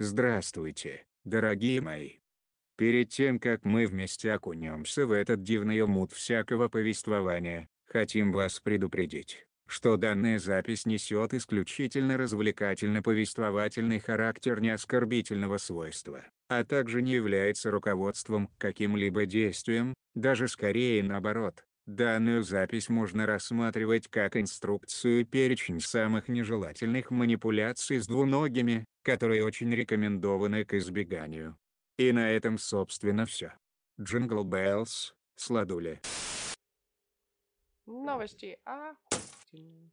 Здравствуйте, дорогие мои. Перед тем как мы вместе окунемся в этот дивный омут всякого повествования, хотим вас предупредить, что данная запись несет исключительно развлекательно-повествовательный характер не оскорбительного свойства, а также не является руководством к каким-либо действиям, даже скорее наоборот. Данную запись можно рассматривать как инструкцию и перечень самых нежелательных манипуляций с двуногими, которые очень рекомендованы к избеганию. И на этом собственно все. Jingle Bells, сладули. Новости охуительные.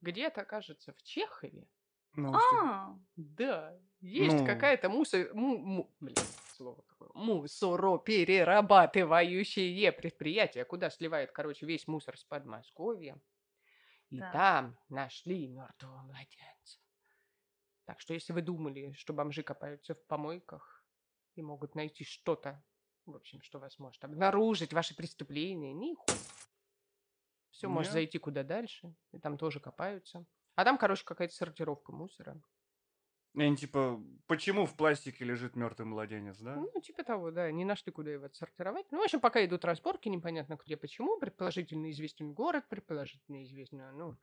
Где-то, кажется, в Чехове. Новости. А, Да, есть Ну. какая-то мусор... му- му- блин, слово какое. Мусороперерабатывающее предприятие, куда сливает, короче, весь мусор с Подмосковья. И Так. там нашли мертвого младенца. Так что если вы думали, что бомжи копаются в помойках и могут найти что-то, в общем, что вас может обнаружить, ваши преступления, нихуя. Все может Я- зайти куда дальше, и там тоже копаются. А там, короче, какая-то сортировка мусора. И Они типа, почему в пластике лежит мертвый младенец, да? Ну, типа того, да, не нашли, куда его отсортировать. Ну, в общем, пока идут разборки, непонятно где, почему. Предположительно известен город, предположительно известно, ну,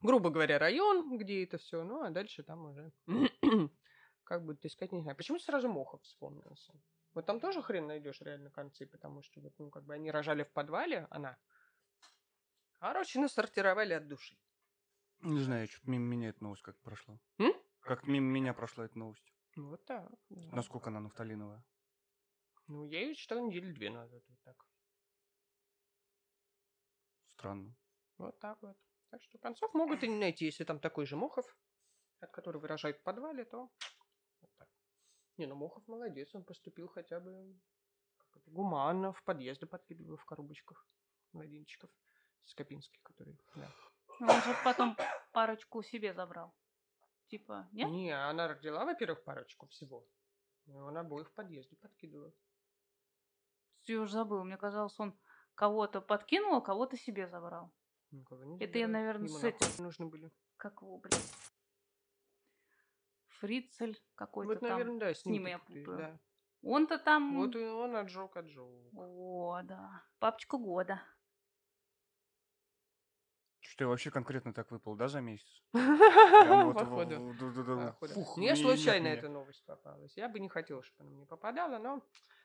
грубо говоря, район, где это все. Ну, а дальше там уже как будет искать, не знаю. Почему сразу Мохов вспомнился? Вот там тоже хрен найдешь реально концы, потому что вот, ну, как бы они рожали в подвале, она. Короче, насортировали от души. Не знаю, что-то мимо меня эта новость как прошла. М? Как мимо меня прошла эта новость. Вот так. да. Насколько она нафталиновая. Ну, я ее читал недели две назад. Вот так. Странно. Вот так вот. Так что концов могут и не найти, если там такой же Мохов, от которого выражают в подвале, то вот так. Не, ну Мохов молодец, он поступил хотя бы это, гуманно, в подъезды подкидывал в коробочках младенчиков Скопинских, которые, да. ну он же потом парочку себе забрал. Типа, нет? Не, она родила, во-первых, парочку всего. И он обоих в подъезде подкидывал. Я уже забыл. Мне казалось, он кого-то подкинул, а кого-то себе забрал. Никого не Это я, забирал. наверно, Ему с этим. нужны были. Как его, блин? Фрицель какой-то Вот, там. наверное, да, с ним, ним ты я путаю. да. Он-то там... Вот и он отжег, отжег. О, да. Папочка года. Что я вообще конкретно так выпал, да, за месяц? Походу. Мне случайно эта новость попалась. Я бы не хотел, чтобы она мне попадала, но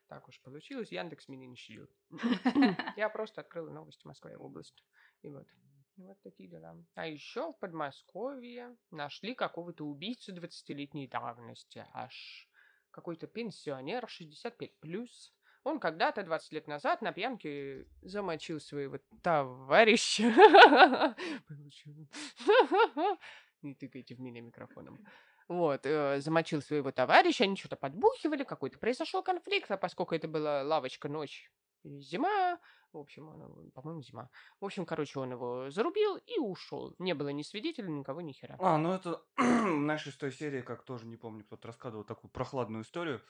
так уж получилось. Яндекс меня не щадит. Я просто открыл новости Москва и область. И вот. Вот такие дела. А еще в Подмосковье нашли какого-то убийцу 20-летней давности. Аж какой-то пенсионер 65 плюс. Он когда-то, 20 лет назад, на пьянке замочил своего товарища. Не тыкайте в меня микрофоном. Вот, э, замочил своего товарища, они что-то подбухивали, какой-то произошел конфликт, а поскольку это была лавочка ночь зима, в общем, он, по-моему, зима. В общем, короче, он его зарубил и ушел. Не было ни свидетелей, никого, ни хера. А, ну это в нашей с той серии, как тоже, не помню, кто-то рассказывал такую прохладную историю,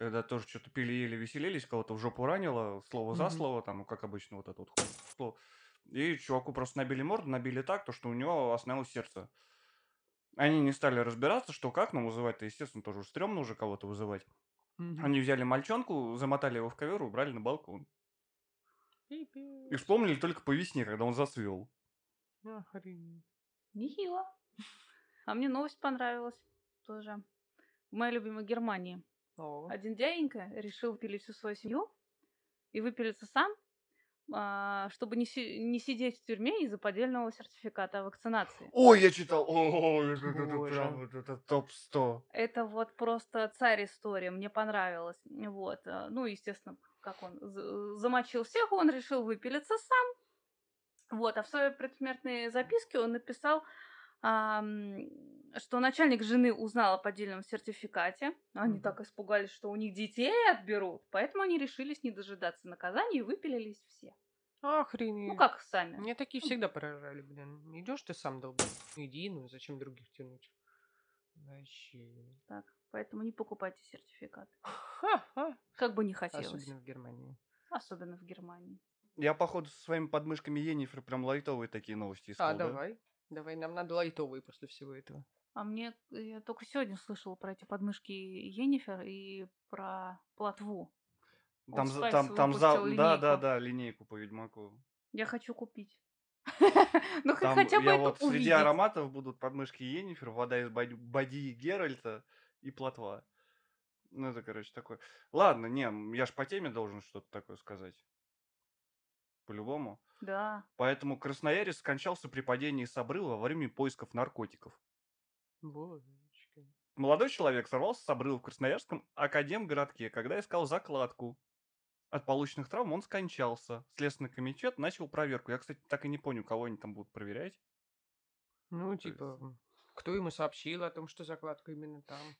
когда тоже что-то пили, ели, веселились, кого-то в жопу ранило, слово за слово, там, как обычно, вот это вот слово. И чуваку просто набили морду, набили так, то, что у него остановилось сердце. Они не стали разбираться, что как, но вызывать-то, естественно, тоже стрёмно уже кого-то вызывать. Они взяли мальчонку, замотали его в ковер, убрали на балкон. И вспомнили только по весне, когда он зацвел. Охренеть. Нехило. А мне новость понравилась тоже. В моей любимой Германии. О, Один дяденька решил выпилить всю свою семью и выпилиться сам, а, чтобы не, си- не сидеть в тюрьме из-за поддельного сертификата о вакцинации. Ой, я читал. Ой, это, это Боже. прям вот это топ-100. Это вот просто царь история, мне понравилось. Вот. а, Ну, естественно, как он замочил всех, он решил выпилиться сам. Вот, а в своей предсмертной записке он написал, что начальник жены узнал о поддельном сертификате. Они так испугались, что у них детей отберут. Поэтому они решились не дожидаться наказания и выпилились все. Охренеть. Ну, как сами. Мне такие всегда поражали, блин. Идешь ты сам долб. Иди, ну зачем других тянуть? Вообще. Так, поэтому не покупайте сертификат. Ха-ха. Как бы не хотелось. Особенно в Германии. Особенно в Германии. Я, походу, со своими подмышками Енифер прям лайтовые такие новости искал, А, да? давай. Давай, нам надо лайтовые после всего этого. А мне я только сегодня слышала про эти подмышки Йеннифер и про плотву. Там, Old там, там за... выпустил Да, да, линейку. да, линейку по Ведьмаку. Я хочу купить. Ну, Там хотя бы я вот среди ароматов будут подмышки Йеннифер, вода из боди, Геральта и плотва. Ну, это, короче, такое. Ладно, не, я ж по теме должен что-то такое сказать. По-любому. Да. Поэтому красноярец скончался при падении с обрыва во время поисков наркотиков. Божечки. Молодой человек сорвался с обрыва в Красноярском академгородке, когда искал закладку. От полученных травм он скончался. Следственный комитет начал проверку. Я, кстати, так и не понял, кого они там будут проверять. Ну, типа, кто ему сообщил о том, что закладка именно там?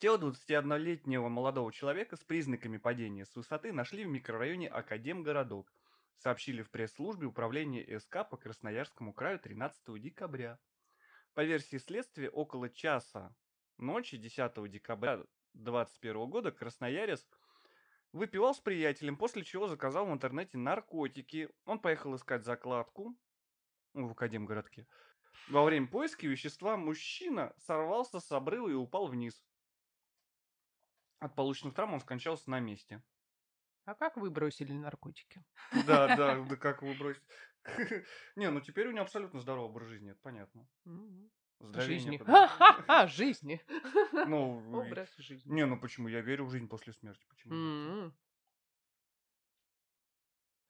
Тело 21-летнего молодого человека с признаками падения с высоты нашли в микрорайоне Академгородок. Сообщили в пресс-службе управления СК по Красноярскому краю 13 декабря. По версии следствия, около часа ночи 10 декабря 2021 года красноярец выпивал с приятелем, после чего заказал в интернете наркотики. Он поехал искать закладку в Академгородке. Во время поиска вещества мужчина сорвался с обрыва и упал вниз. От полученных травм он скончался на месте. А как вы бросили наркотики? Да, да, да как вы бросите. Не, ну теперь у него абсолютно здоровый образ жизни, это понятно. Жизни. Ха-ха-ха, жизни. Ну, Образ жизни. не, ну почему? Я верю в жизнь после смерти. Почему?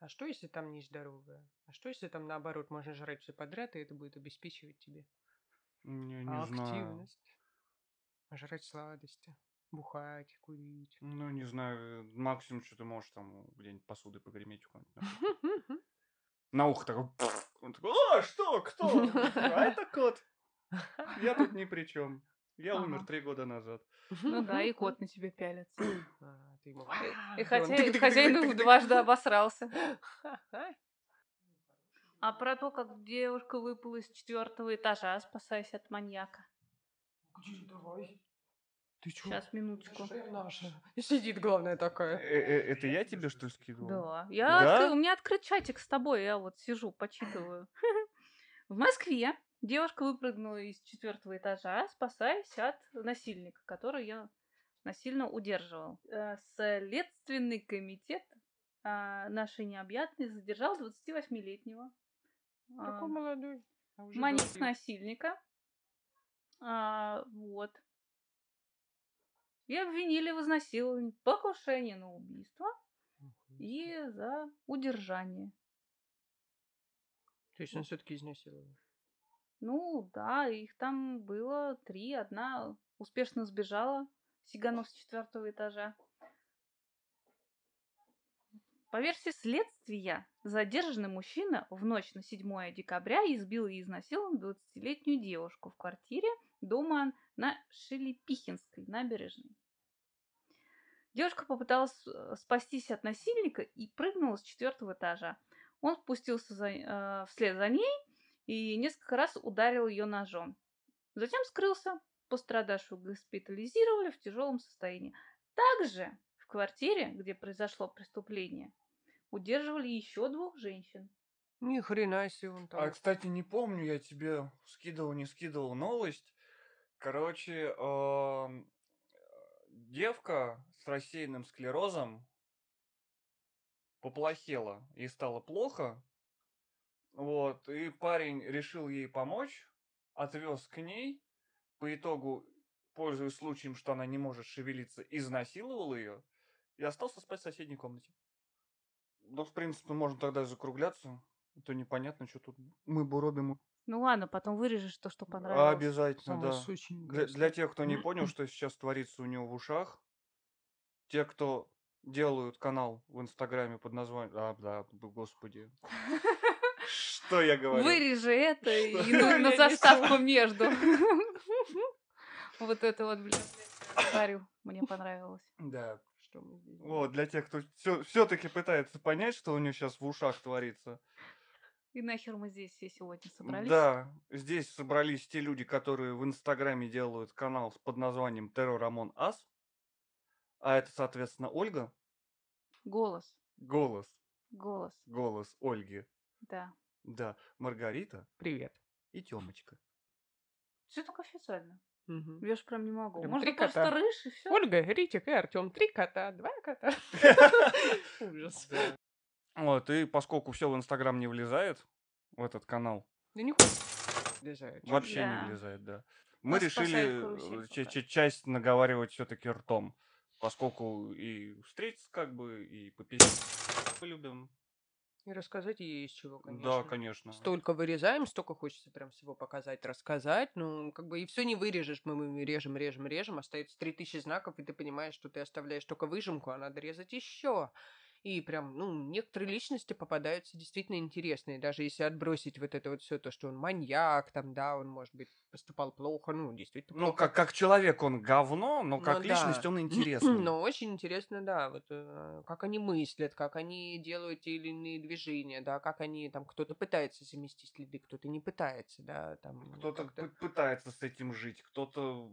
А что, если там нездоровое? А что, если там, наоборот, можно жрать все подряд, и это будет обеспечивать тебе Не, не знаю. активность? Жрать сладости, бухать, курить. Ну, не знаю. Максимум, что ты можешь там где-нибудь посудой погреметь у кого-нибудь. На ухо такой. Он такой, а, что, кто? А это кот. Я тут ни при чем. Я Ага. умер три года назад. Ну да, и кот на тебя пялится. А, ты ему, И хозяин дважды обосрался. А про то, как девушка выпала из четвертого этажа, спасаясь от маньяка. Давай. Ты чё? Сейчас, минуточку. Наша. И сидит, главное, Э, такая. э, Это я тебе что ли скидывал? Да. Я Да? откры- У меня открыт чатик с тобой, я вот сижу, почитываю. В Москве девушка выпрыгнула из четвертого этажа, спасаясь от насильника, который ее насильно удерживал. Э, Следственный комитет а, нашей необъятной задержал 28-летнего а, Какой молодой. А долгий. насильника. А, вот. И обвинили в изнасиловании, покушении на убийство и за удержание. То есть он все-таки изнасиловал. Ну да, их там было три. Одна успешно сбежала, сиганув с четвертого этажа. По версии следствия, задержанный мужчина в ночь на 7 декабря избил и изнасиловал 20-летнюю девушку в квартире дома на Шелепихинской набережной. Девушка попыталась э, спастись от насильника и прыгнула с четвертого этажа. Он спустился за- э, вслед за ней и несколько раз ударил ее ножом. Затем скрылся. Пострадавшую госпитализировали в тяжелом состоянии. Также в квартире, где произошло преступление, удерживали еще двух женщин. Ни хрена себе он там. А, кстати, не помню, я тебе скидывал, не скидывал новость. Короче, эм, девка с рассеянным склерозом поплохела, ей стало плохо. Вот, и парень решил ей помочь, отвез к ней. По итогу, пользуясь случаем, что она не может шевелиться, изнасиловал ее и остался спать в соседней комнате. Ну, в принципе, можно тогда закругляться. А то непонятно, что тут мы буробим. Ну ладно, потом вырежешь то, что понравилось. Обязательно, да. сочненькое, Для, для тех, кто не понял, что сейчас творится у него в ушах, те, кто делают канал в Инстаграме под названием... А, да, господи. Что я говорю? Вырежи это и Что? на, заставку между. Вот это вот, блин, говорю, мне понравилось. Да. Вот, для тех, кто все-таки пытается понять, что у него сейчас в ушах творится. И нахер мы здесь все сегодня собрались? Да, здесь собрались те люди, которые в Инстаграме делают канал под названием Террор Амон Ас. А это, соответственно, Ольга. Голос, Голос. голос, Голос Ольги. да. Да, Маргарита Привет. и Тёмочка. Все так официально. Мгм. Я ж прям не могу. Прям Можно три просто кота. рыж и все. Ольга, Ритик и Артем. Три кота, два кота. Ужас. Вот, и поскольку все в Инстаграм не влезает, в этот канал, Да не влезает. вообще Да. не влезает, да. Мы Нас решили э, ча- часть наговаривать все-таки ртом, поскольку и встретиться как бы, и попить мы любим. И рассказать ей есть чего, конечно. Да, конечно. Столько вырезаем, столько хочется прям всего показать, рассказать. Ну, как бы и все не вырежешь. Мы, мы режем, режем, режем. Остается 3000 знаков, и ты понимаешь, что ты оставляешь только выжимку, а надо резать еще. И прям, ну, некоторые личности попадаются действительно интересные. Даже если отбросить вот это вот все, то, что он маньяк, там, да, он, может быть, поступал плохо, ну, действительно Ну, плохо. как, как человек он говно, но Ну как да. личность он интересный. Но очень интересно, да, вот э, как они мыслят, как они делают те или иные движения, да, как они там кто-то пытается замести следы, кто-то не пытается, да, там Кто-то пытается с этим жить, кто-то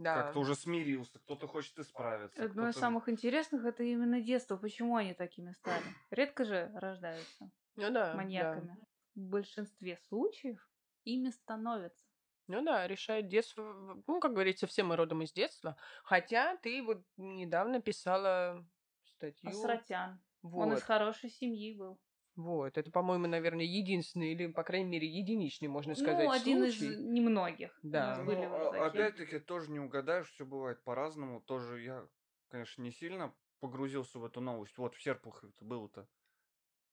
Да. как-то уже смирился, кто-то хочет исправиться. Одно из самых интересных это именно детство. Почему они такими стали? Редко же рождаются Ну да, да. маньяками. В большинстве случаев ими становятся. Ну да, решает детство. Ну, как говорится, все мы родом из детства. Хотя ты вот недавно писала статью. Асратян. Вот, Он из хорошей семьи был. Вот. Это, по-моему, наверное, единственный или, по крайней мере, единичный, можно сказать, ну, один случай. из немногих. Да. Ну, были вот а- такие. опять-таки, тоже не угадаешь, все бывает по-разному. Тоже я, конечно, не сильно погрузился в эту новость. Вот в Серпухове это было-то.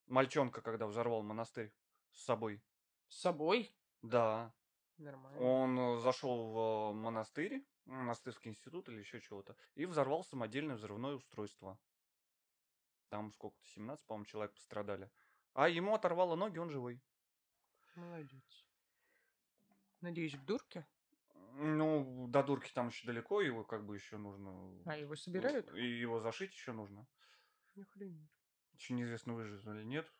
Мальчонка, когда взорвал монастырь с собой. С собой. Да. Нормально. Он зашел в монастырь, монастырский институт или еще чего-то, и взорвал самодельное взрывное устройство. Там сколько-то, 17, по-моему, человек пострадали. А ему оторвало ноги, он живой. Молодец. Надеюсь, в дурке? Ну, до дурки там еще далеко, его как бы еще нужно... А, его собирают? И его зашить еще нужно. Ни хрена. Еще неизвестно, выживет или нет.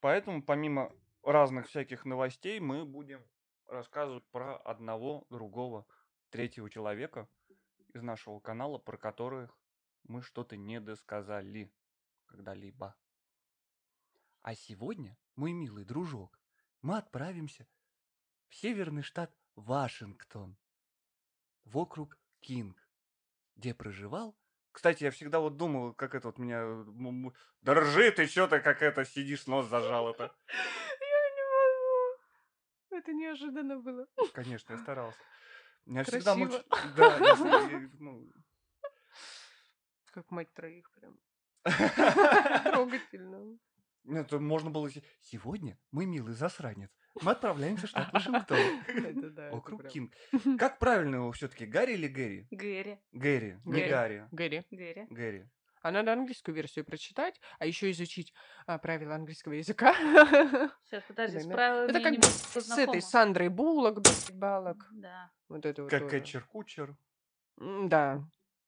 Поэтому, помимо разных всяких новостей, мы будем рассказывать про одного, другого, третьего человека из нашего канала, про которых мы что-то не досказали когда-либо. А сегодня, мой милый дружок, мы отправимся в северный штат Вашингтон, в округ Кинг, где проживал кстати, я всегда вот думал, как это вот меня... м- Да ржи ты, что ты как это сидишь, нос зажал это. Я не могу. Это неожиданно было. Конечно, я старался. Меня всегда Красиво. муч... Да, я- я- ну, Как мать троих прям. Трогательно. Это можно было... се- Сегодня мы, милый засранец, мы отправляемся в штат Вашингтон. Это да. это Округ. Кинг. Как правильно его все-таки, Гарри или Гэри? Гэри. Гэри, не. Гарри. Гэри. Гэри. Гэри. А надо английскую версию прочитать, а еще изучить а, правила английского языка. Сейчас, подожди, с правилами Это как бы с этой Сандрой Буллок, Балок. Да. Вот это вот Как тоже. Кэтчер-кучер. М, Да,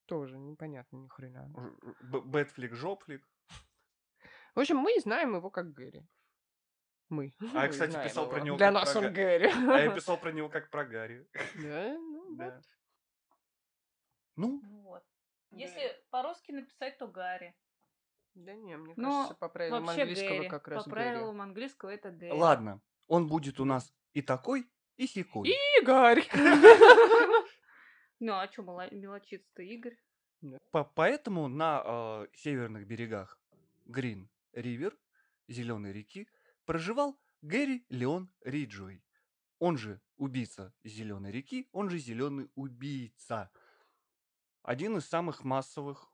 тоже непонятно ни хрена. Бэтфлик, Жопфлик. В общем, мы знаем его как Гэри. Мы. А я, кстати, писал про его. него Для нас про он Гэри. А я писал про него как про Гарри. Да, ну Да. вот. Ну, Вот. Да. Если по-русски написать, то Гарри. Да не, мне Но кажется, по правилам английского Гэри. как раз По Гэри. правилам английского это Гэри. ладно. Он будет у нас и такой, и сякой. Игорь! Ну, а что мелочиться-то, Игорь? По- Поэтому на э, северных берегах Грин Ривер, Зеленой реки, проживал Гэри Леон Риджуэй. Он же убийца Зеленой реки, он же Зеленый убийца. Один из самых массовых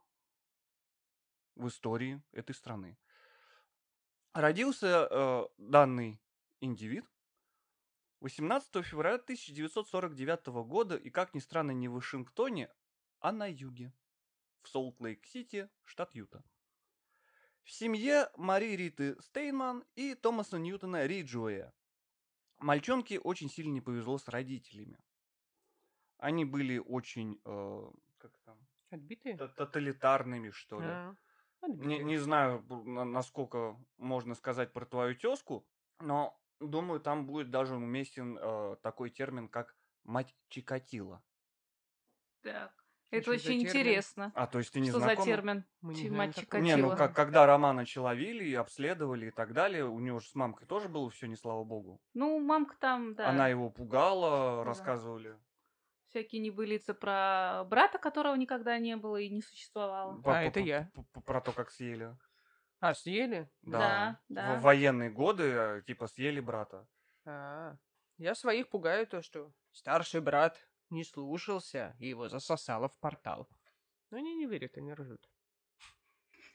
в истории этой страны. Родился э, данный индивид 18 февраля 1949 года, и, как ни странно, не в Вашингтоне, а на юге, в Солт-Лейк-Сити, штат Юта. В семье Мари Риты Стейнман и Томаса Ньютона Риджуэя. Мальчонке очень сильно не повезло с родителями. Они были очень, э, как там, Отбитые? тоталитарными, что ли. А, Не, отбитые. не знаю, насколько можно сказать про твою тезку, но думаю, там будет даже уместен э, такой термин, как мать Чикатила. Так. Это Что за очень интересно. А, то есть ты не Что за знакома? термин? Мы не Чи- знаем мальчик такого. Не, ну Чикатило. как, когда Романовича ловили, и обследовали и так далее, у него же с мамкой тоже было все, не слава богу. Ну, мамка там, да, Она его пугала, Да. рассказывали. всякие небылицы про брата, которого никогда не было и не существовало. А, по- это я. Про то, как съели. А, съели? Да. Да, да. В военные годы, э, типа, съели брата. А, я своих пугаю то, что старший брат не слушался, и его засосало в портал. Но они не верят, они ржут.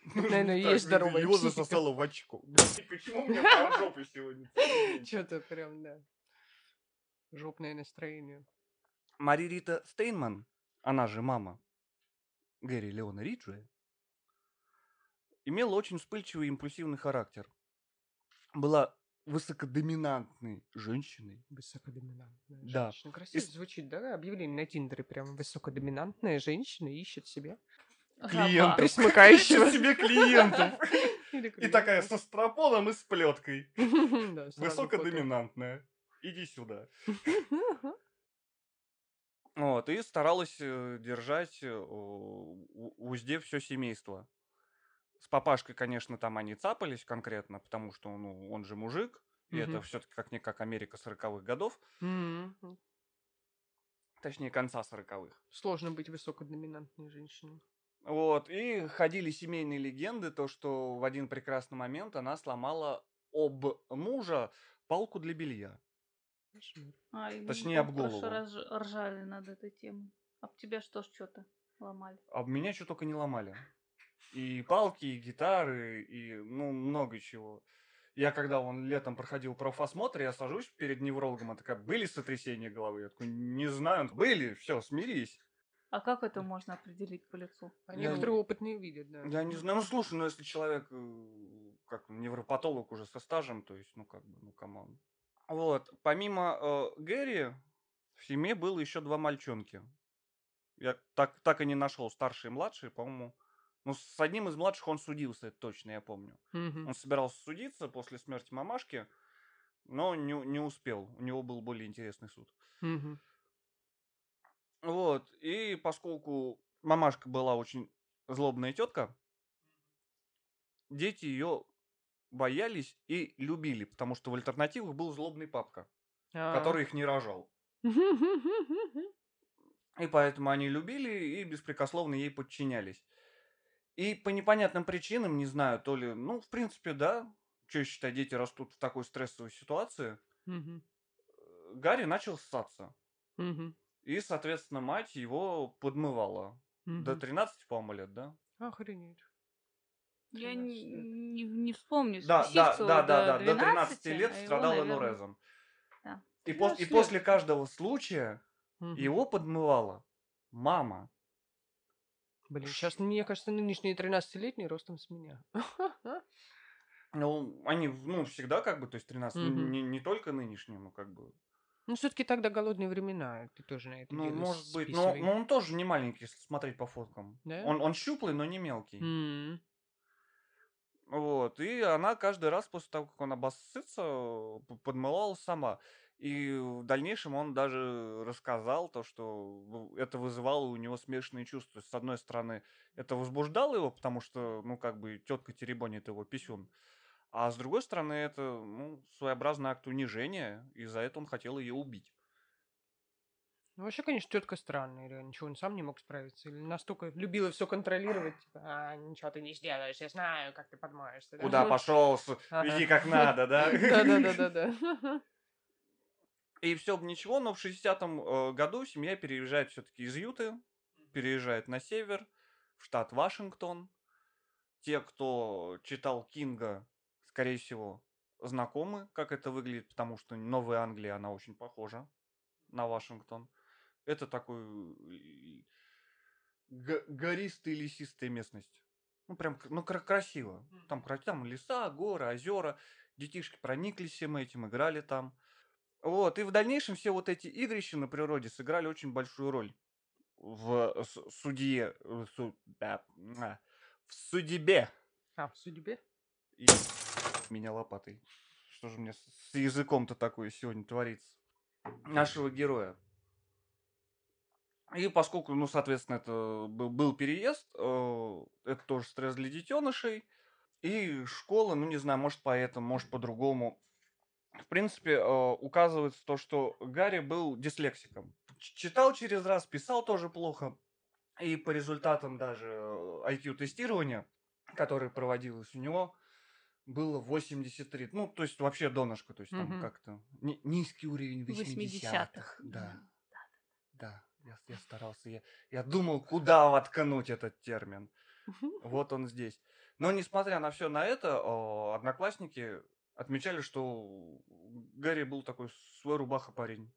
Наверное, есть здоровая Его засосало в очко. Почему мне по жопе сегодня? Что-то прям, да. Жопное настроение. Мари Рита Стейнман, она же мама Гэри Леона Риджуэ, имела очень вспыльчивый и импульсивный характер. Была высокодоминантной женщиной. Высокодоминантная Да. женщина. Красиво Из- звучит, да? Объявление на Тиндере прям высокодоминантная женщина ищет себе Клиентов. присмыкающего. Ищет себе клиентов. И такая со стропоном и с плеткой. Высокодоминантная. Иди сюда. Вот, и старалась э, держать э, в узде все семейство. С папашкой, конечно, там они цапались конкретно, потому что ну, он же мужик, и это Мгм. все-таки как-никак Америка 40-х годов, М, точнее, конца 40-х. Сложно быть высокодоминантной женщиной. Вот, и ходили семейные легенды, то, что в один прекрасный момент она сломала об мужа палку для белья. А, Точнее, об голову. раз ржали над этой темой. Об тебя что ж что-то ломали? А меня что только не ломали. И палки, и гитары, и ну много чего. Я когда он летом проходил профосмотр, я сажусь перед неврологом, а такая, были сотрясения головы? Я такой, не знаю. Были, все, смирись. А как это можно определить по лицу? А Я некоторые опытные видят, да. Я не знаю, ну слушай, ну если человек, э, как невропатолог уже со стажем, то есть, ну как бы, ну come on. Вот, помимо э, Гэри, в семье было еще два мальчонки. Я так, так и не нашел, старший и младший, по-моему. Ну, с одним из младших он судился, это точно, я помню. Мгм. Он собирался судиться после смерти мамашки, но не, не успел. У него был более интересный суд. Мгм. Вот, и поскольку мамашка была очень злобная тетка, дети ее боялись и любили, потому что в альтернативах был злобный папка, А. который их не рожал. И поэтому они любили и беспрекословно ей подчинялись. И по непонятным причинам, не знаю, то ли, ну, в принципе, да, что считать, дети растут в такой стрессовой ситуации, э, Гарри начал ссаться. Мгм. И, соответственно, мать его подмывала. До Мгм. 13, по-моему, лет, да? Охренеть. Я 13 не, не, не вспомню Да, да, да, да, до да. До 13 12, лет а его, страдал наверно, энурезом. да. И, пос- и 13 лет. после каждого случая Мгм. его подмывала мама. Блин, сейчас, мне кажется, нынешние 13-летние ростом с меня. Ну, они, ну, всегда как бы, то есть 13, Мгм. не, не только нынешние, ну, как бы. Ну, все-таки тогда голодные времена. Ты тоже на это Ну, может быть. Но, списывай. но он тоже не маленький, если смотреть по фоткам. Да? Он, он щуплый, но не мелкий. М. Вот, и она каждый раз после того, как он обоссытся, п- подмывала сама. И в дальнейшем он даже рассказал то, что в- это вызывало у него смешанные чувства. С одной стороны, это возбуждало его, потому что, ну, как бы, тетка теребонит его писюн. А с другой стороны, это, ну, своеобразный акт унижения, и за это он хотел ее убить. Ну, вообще, конечно, тетка странная, реально. Ничего, он сам не мог справиться. Или настолько любила все контролировать. Типа, а, ничего ты не сделаешь, я знаю, как ты подмоешься. да?» Куда пошел, веди как надо, да? Да-да-да-да-да. И все бы ничего, но в 60-м э, году семья переезжает все-таки из Юты, переезжает на север, в штат Вашингтон. Те, кто читал Кинга, скорее всего, знакомы, как это выглядит, потому что Новая Англия, она очень похожа на Вашингтон. Это такой г- гористая лесистая местность. Ну, прям, ну, кра- красиво. Там, там леса, горы, озера. Детишки прониклись всем этим, играли там. Вот, и в дальнейшем все вот эти игрища на природе сыграли очень большую роль в с- судье, в су- да, в судьбе. А, в судьбе? И меня лопатой. Что же мне с с языком-то такое сегодня творится? Нашего героя. И поскольку, ну, соответственно, это был, был переезд, э, это тоже стресс для детенышей. И школа, ну, не знаю, может поэтому, может по-другому. В принципе, э, указывается то, что Гарри был дислексиком. Читал через раз, писал тоже плохо. И по результатам даже IQ-тестирования, которое проводилось у него, было 83. Ну, то есть вообще донышко, то есть там Мгм. как-то ни- низкий уровень 80-х. 80-х. Да. Да, я, я старался. Я, я думал, куда воткнуть этот термин. Вот он здесь. Но несмотря на все на это, о, одноклассники отмечали, что Гарри был такой свой рубаха парень.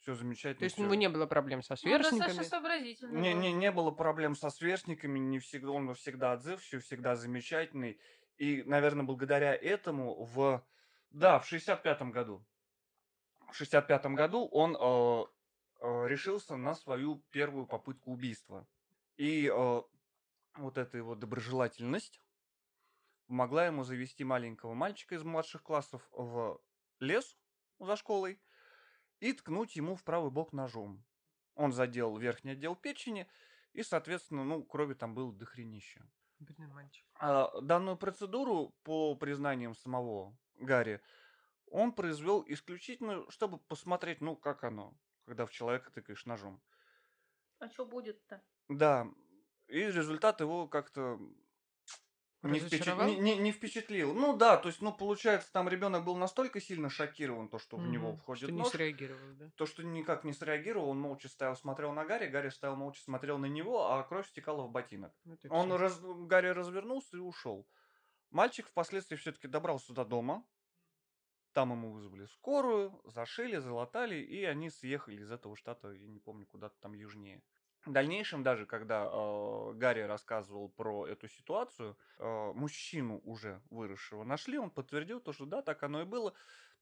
Все замечательно. То есть у него не было проблем со Ну, достаточно сверстниками. сообразительный Не, не, не было проблем со сверстниками, не всегда, он всегда отзывчивый, всегда замечательный. И, наверное, благодаря этому в... Да, в 65-м году. В 65-м году он э, э, решился на свою первую попытку убийства. И э, вот эта его доброжелательность помогла ему завести маленького мальчика из младших классов в лес за школой и ткнуть ему в правый бок ножом. Он задел верхний отдел печени, и, соответственно, ну, крови там было дохренища. Бедный мальчик. А данную процедуру, по признаниям самого Гарри, он произвел исключительно, чтобы посмотреть, ну, как оно, когда в человека тыкаешь ножом. А что будет-то? Да, и результат его как-то не, впечат- не- не- не впечатлил. Ну да, то есть, ну, получается, там ребенок был настолько сильно шокирован, то, что в него входит Что не нож, среагировал, да? то, что никак не среагировал, он молча стоял, смотрел на Гарри, Гарри стоял молча, смотрел на него, а кровь стекала в ботинок. Это Он раз... Гарри развернулся и ушел. Мальчик впоследствии все-таки добрался до дома. Там ему вызвали скорую, зашили, залатали, и они съехали из этого штата, я не помню, куда-то там южнее. В дальнейшем, даже когда э, Гарри рассказывал про эту ситуацию, э, мужчину уже выросшего нашли, он подтвердил то, что да, так оно и было.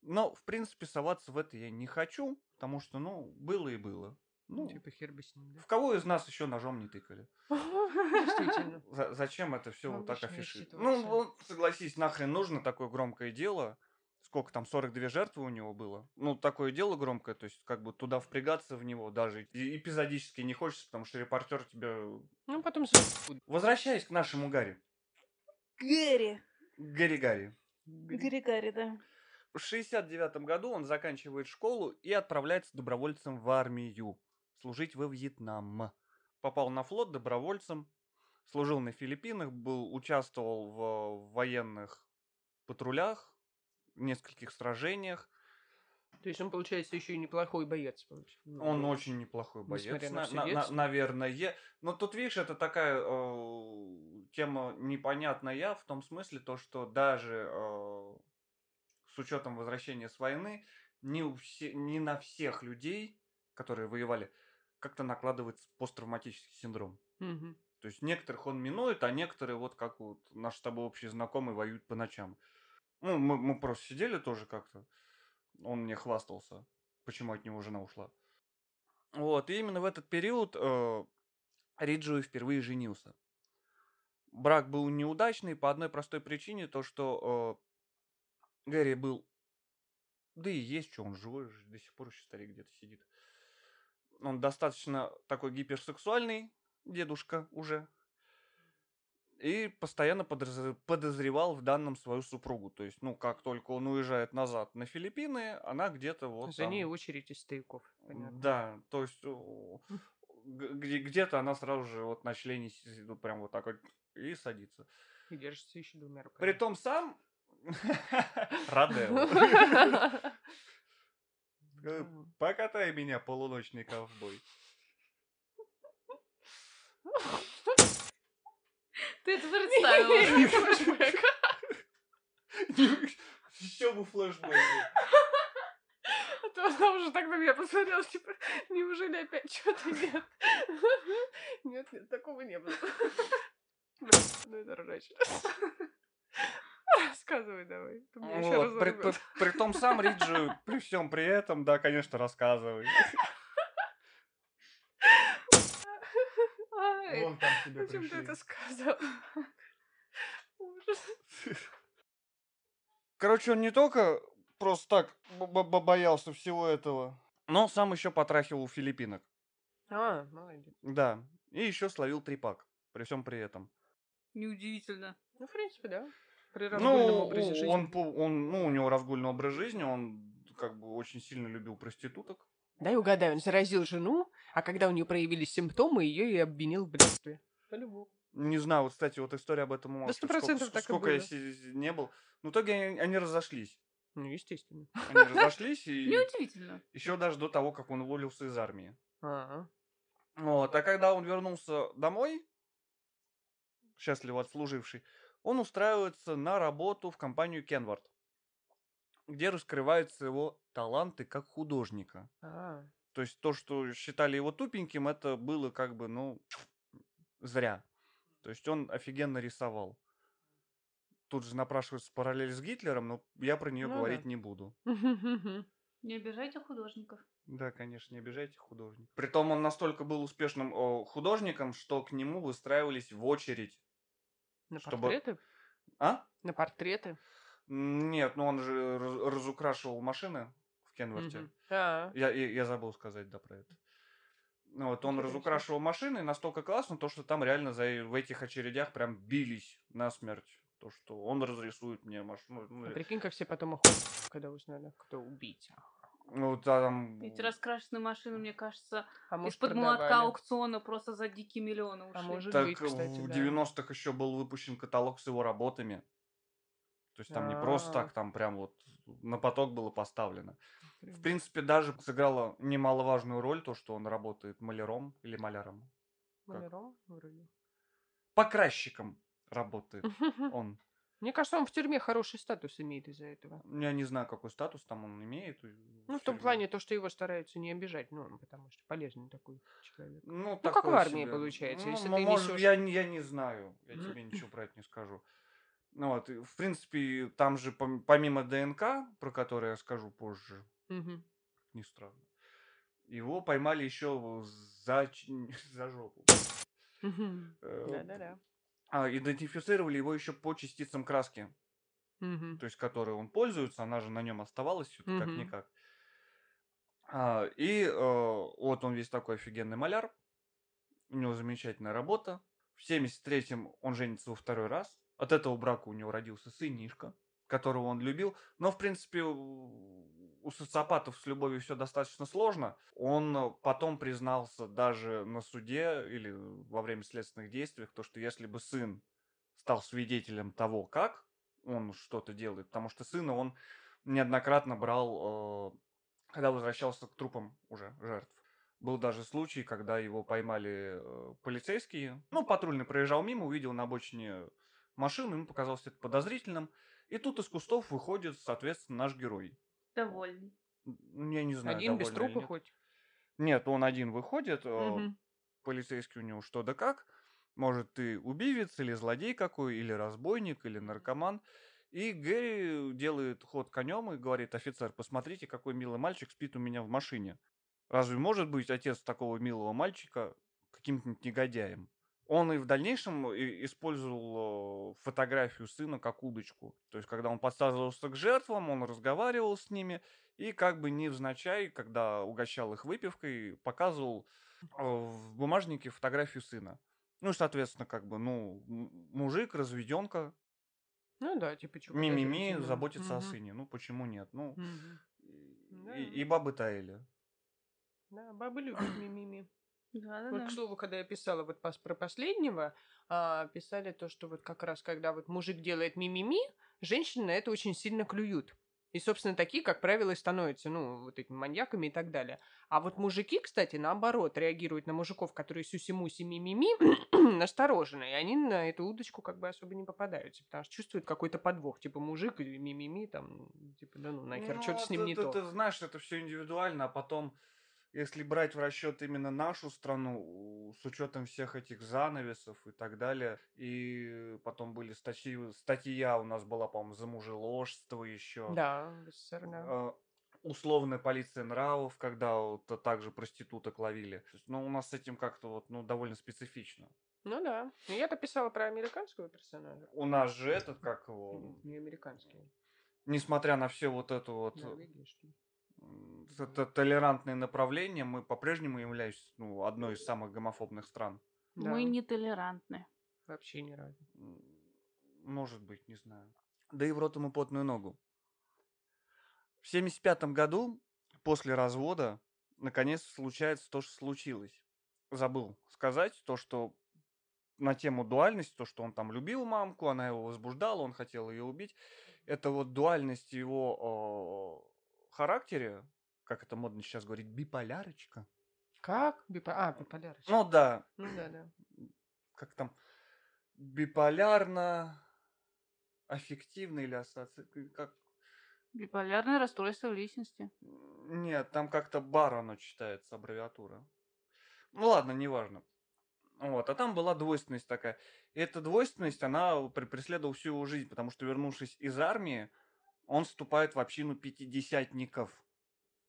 Но, в принципе, соваться в это я не хочу, потому что, ну, было и было. Ну, Типа хер бы с ним, да? в кого из нас еще ножом не тыкали? Действительно. Зачем это все Ну, вот так афишировать? Ну, вот, согласись, нахрен нужно такое громкое дело. Сколько там, 42 жертвы у него было? Ну, такое дело громкое, то есть, как бы туда впрягаться в него даже и- эпизодически не хочется, потому что репортер тебя... Ну, потом... Возвращаясь к нашему Гарри. Гэри. Гарри-Гарри. Гэри Гарри, да. В 69 году он заканчивает школу и отправляется добровольцем в армию. Служить во Вьетнам. Попал на флот добровольцем. Служил на Филиппинах, был, участвовал в военных патрулях, нескольких сражениях. То есть он, получается, еще и неплохой боец. получ- ну, Он очень неплохой боец, на на- на- наверное. Но тут, видишь, это такая э, тема непонятная в том смысле, то, что даже э, с учетом возвращения с войны, не, у все, не на всех людей, которые воевали, как-то накладывается посттравматический синдром. Мгм. То есть некоторых он минует, а некоторые, вот как вот наш с тобой общий знакомый, воюют по ночам. Ну, мы, мы просто сидели тоже как-то. Он мне хвастался, почему от него жена ушла. Вот, и именно в этот период э, Риджуи впервые женился. Брак был неудачный по одной простой причине, то что э, Гэри был, да и есть, что он живой, до сих пор еще старик где-то сидит. Он достаточно такой гиперсексуальный дедушка уже. И постоянно подозревал в данном свою супругу. То есть, ну, как только он уезжает назад на Филиппины, она где-то вот За там- ней очередь из стояков. Понятно. да, то есть где-то она сразу же вот на члене сидит, вот прям вот так вот и садится. И держится еще двумя руками. Притом сам Радео. Покатай меня, полуночный ковбой. Ты это представила. Флешбэк. Еще бы флешбэк. А то она уже так на меня посмотрела, типа, неужели опять что-то нет? Нет, нет, такого не было. Ну это ржачно. Рассказывай давай. ты ещё Вот, при, разорвёт. при- притом сам Риджи при всем при этом, да, конечно, рассказывай. Ай, Вон там тебе Зачем ты это сказал? Ужас. Короче, он не только просто так боялся всего этого, но сам еще потрахивал филиппинок. А, молодец. Да. И еще словил трипак. При всем при этом. Неудивительно. Ну, в принципе, да. При Ну, разгульном образе у- жизни. он, по- он, ну, у него разгульный образ жизни, он как бы очень сильно любил проституток. Дай угадаю, он заразил жену, а когда у нее проявились симптомы, ее и обвинил в блядстве. По-любому. Не знаю, вот, кстати, вот история об этом мало сто сколько- процентов так и сколько я было. си- си- не был. Но в итоге они, они разошлись. Ну, естественно. Они разошлись, и Неудивительно. еще даже до того, как он уволился из армии. А, Вот, а когда он вернулся домой, счастливо отслуживший, он устраивается на работу в компанию Кенвард, где раскрываются его таланты как художника. а. То есть то, что считали его тупеньким, это было как бы, ну, зря. То есть он офигенно рисовал. Тут же напрашивается параллель с Гитлером, но я про нее Ну да. говорить не буду. Не обижайте художников. Да, конечно, не обижайте художника. Притом он настолько был успешным о, художником, что к нему выстраивались в очередь. На Чтобы- портреты? А? На портреты? Нет, ну он же раз- разукрашивал машины в Кенверте. Мгм. А, Я, я, я забыл сказать, да, про это. Ну, вот он Интересно. разукрашивал машины и настолько классно, то, что там реально за, в этих очередях прям бились насмерть. То, что он разрисует мне машину. Ну, а прикинь, как все потом охотятся, когда узнали, кто убийца. ну, там... Эти раскрашенные машины, мне кажется, А может, из-под молотка аукциона просто за дикие миллионы ушли. А может Так быть, кстати, в да. 90-х еще был выпущен каталог с его работами. То есть там не просто А. так, там прям вот на поток было поставлено. В принципе, даже сыграло немаловажную роль то, что он работает маляром или маляром. Маляром вроде. Покрасчиком работает он. Мне кажется, он в тюрьме хороший статус имеет из-за этого. Я не знаю, какой статус там он имеет. Ну, в том плане, то, что его стараются не обижать, ну, потому что полезный такой человек. Ну, как в армии себе. получается, Ну, если мо- ты может, несёшь- я, не- я не знаю. Я тебе ничего про это не скажу. Ну вот, в принципе, там же пом- помимо ДНК, про который я скажу позже, Мгм. не странно, его поймали еще за, за жопу. Э, Да-да-да. А, идентифицировали его еще по частицам краски, Мгм. то есть которой он пользуется, она же на нем оставалась Мгм. как-никак. А, и э, вот он весь такой офигенный маляр, у него замечательная работа. В 73-м он женится во второй раз. От этого брака у него родился сынишка, которого он любил. Но, в принципе, у социопатов с любовью все достаточно сложно. Он э, потом признался даже на суде или во время следственных действий, то, что если бы сын стал свидетелем того, как он что-то делает, потому что сына он неоднократно брал, э, когда возвращался к трупам уже жертв. Был даже случай, когда его поймали э, полицейские. Ну, патрульный проезжал мимо, увидел на обочине машину, ему показалось это подозрительным. И тут из кустов выходит, соответственно, наш герой. Довольный. Я не знаю, Один без трупа нет. хоть. Нет, он один выходит, Мгм. полицейский у него что да как. Может, ты убивец или злодей какой, или разбойник, или наркоман. И Гэри делает ход конем и говорит, офицер, посмотрите, какой милый мальчик спит у меня в машине. Разве может быть отец такого милого мальчика каким-то негодяем? Он и в дальнейшем и- использовал э, фотографию сына как удочку. То есть, когда он подсаживался к жертвам, он разговаривал с ними и как бы невзначай, когда угощал их выпивкой, показывал э, в бумажнике фотографию сына. Ну, и, соответственно, как бы, ну, мужик, разведенка, Ну да, типа чё мимими, заботится о Мгм. сыне. Ну, почему нет? Ну, Мгм. Да. и, и бабы Таэли. Да, бабы любят мимими. Вот, Да-да-да. к слову, когда я писала вот про последнего, а, писали то, что вот как раз когда вот мужик делает мимими, женщины на это очень сильно клюют. И, собственно, такие, как правило, и становятся, ну, вот этими маньяками и так далее. А вот мужики, кстати, наоборот, реагируют на мужиков, которые сюси-муси мимими, настороженно, и они на эту удочку как бы особо не попадаются, потому что чувствуют какой-то подвох, типа мужик и мимими, там, типа, да ну нахер, Ну, что-то с ним ты, не ты- то. ты знаешь, это все индивидуально, а потом, если брать в расчет именно нашу страну, с учетом всех этих занавесов и так далее, и потом были статьи, статья у нас была, по-моему, за мужеложство еще. Да, СССР, да. э, условная полиция нравов, когда вот также проституток ловили. То есть, Ну, у нас с этим как-то вот, ну, довольно специфично. Ну да. Но я-то писала про американского персонажа. У нас же этот, как его, Не американский. несмотря на все вот эту вот... Норвегия, что ли? М, т- т- толерантное направление, мы по-прежнему являемся ну, одной из самых гомофобных стран. Да, Мы нетолерантны. вообще ни разу. Может быть, не знаю. Да и в рот ему потную ногу. В 75 году, после развода, наконец случается то, что случилось. Забыл сказать то, что на тему дуальности, то, что он там любил мамку, она его возбуждала, он хотел ее убить. Это вот дуальность его характере, как это модно сейчас говорить, биполярочка. Как? Бипо- А, биполярочка. Ну да, Ну да, да. как там, биполярно, аффективно или ассоци... Как... Биполярное расстройство личности. Нет, там как-то бар оно читается, аббревиатура. Ну ладно, неважно. Вот, а там была двойственность такая. И эта двойственность, она преследовала всю его жизнь, потому что, вернувшись из армии, он вступает в общину пятидесятников.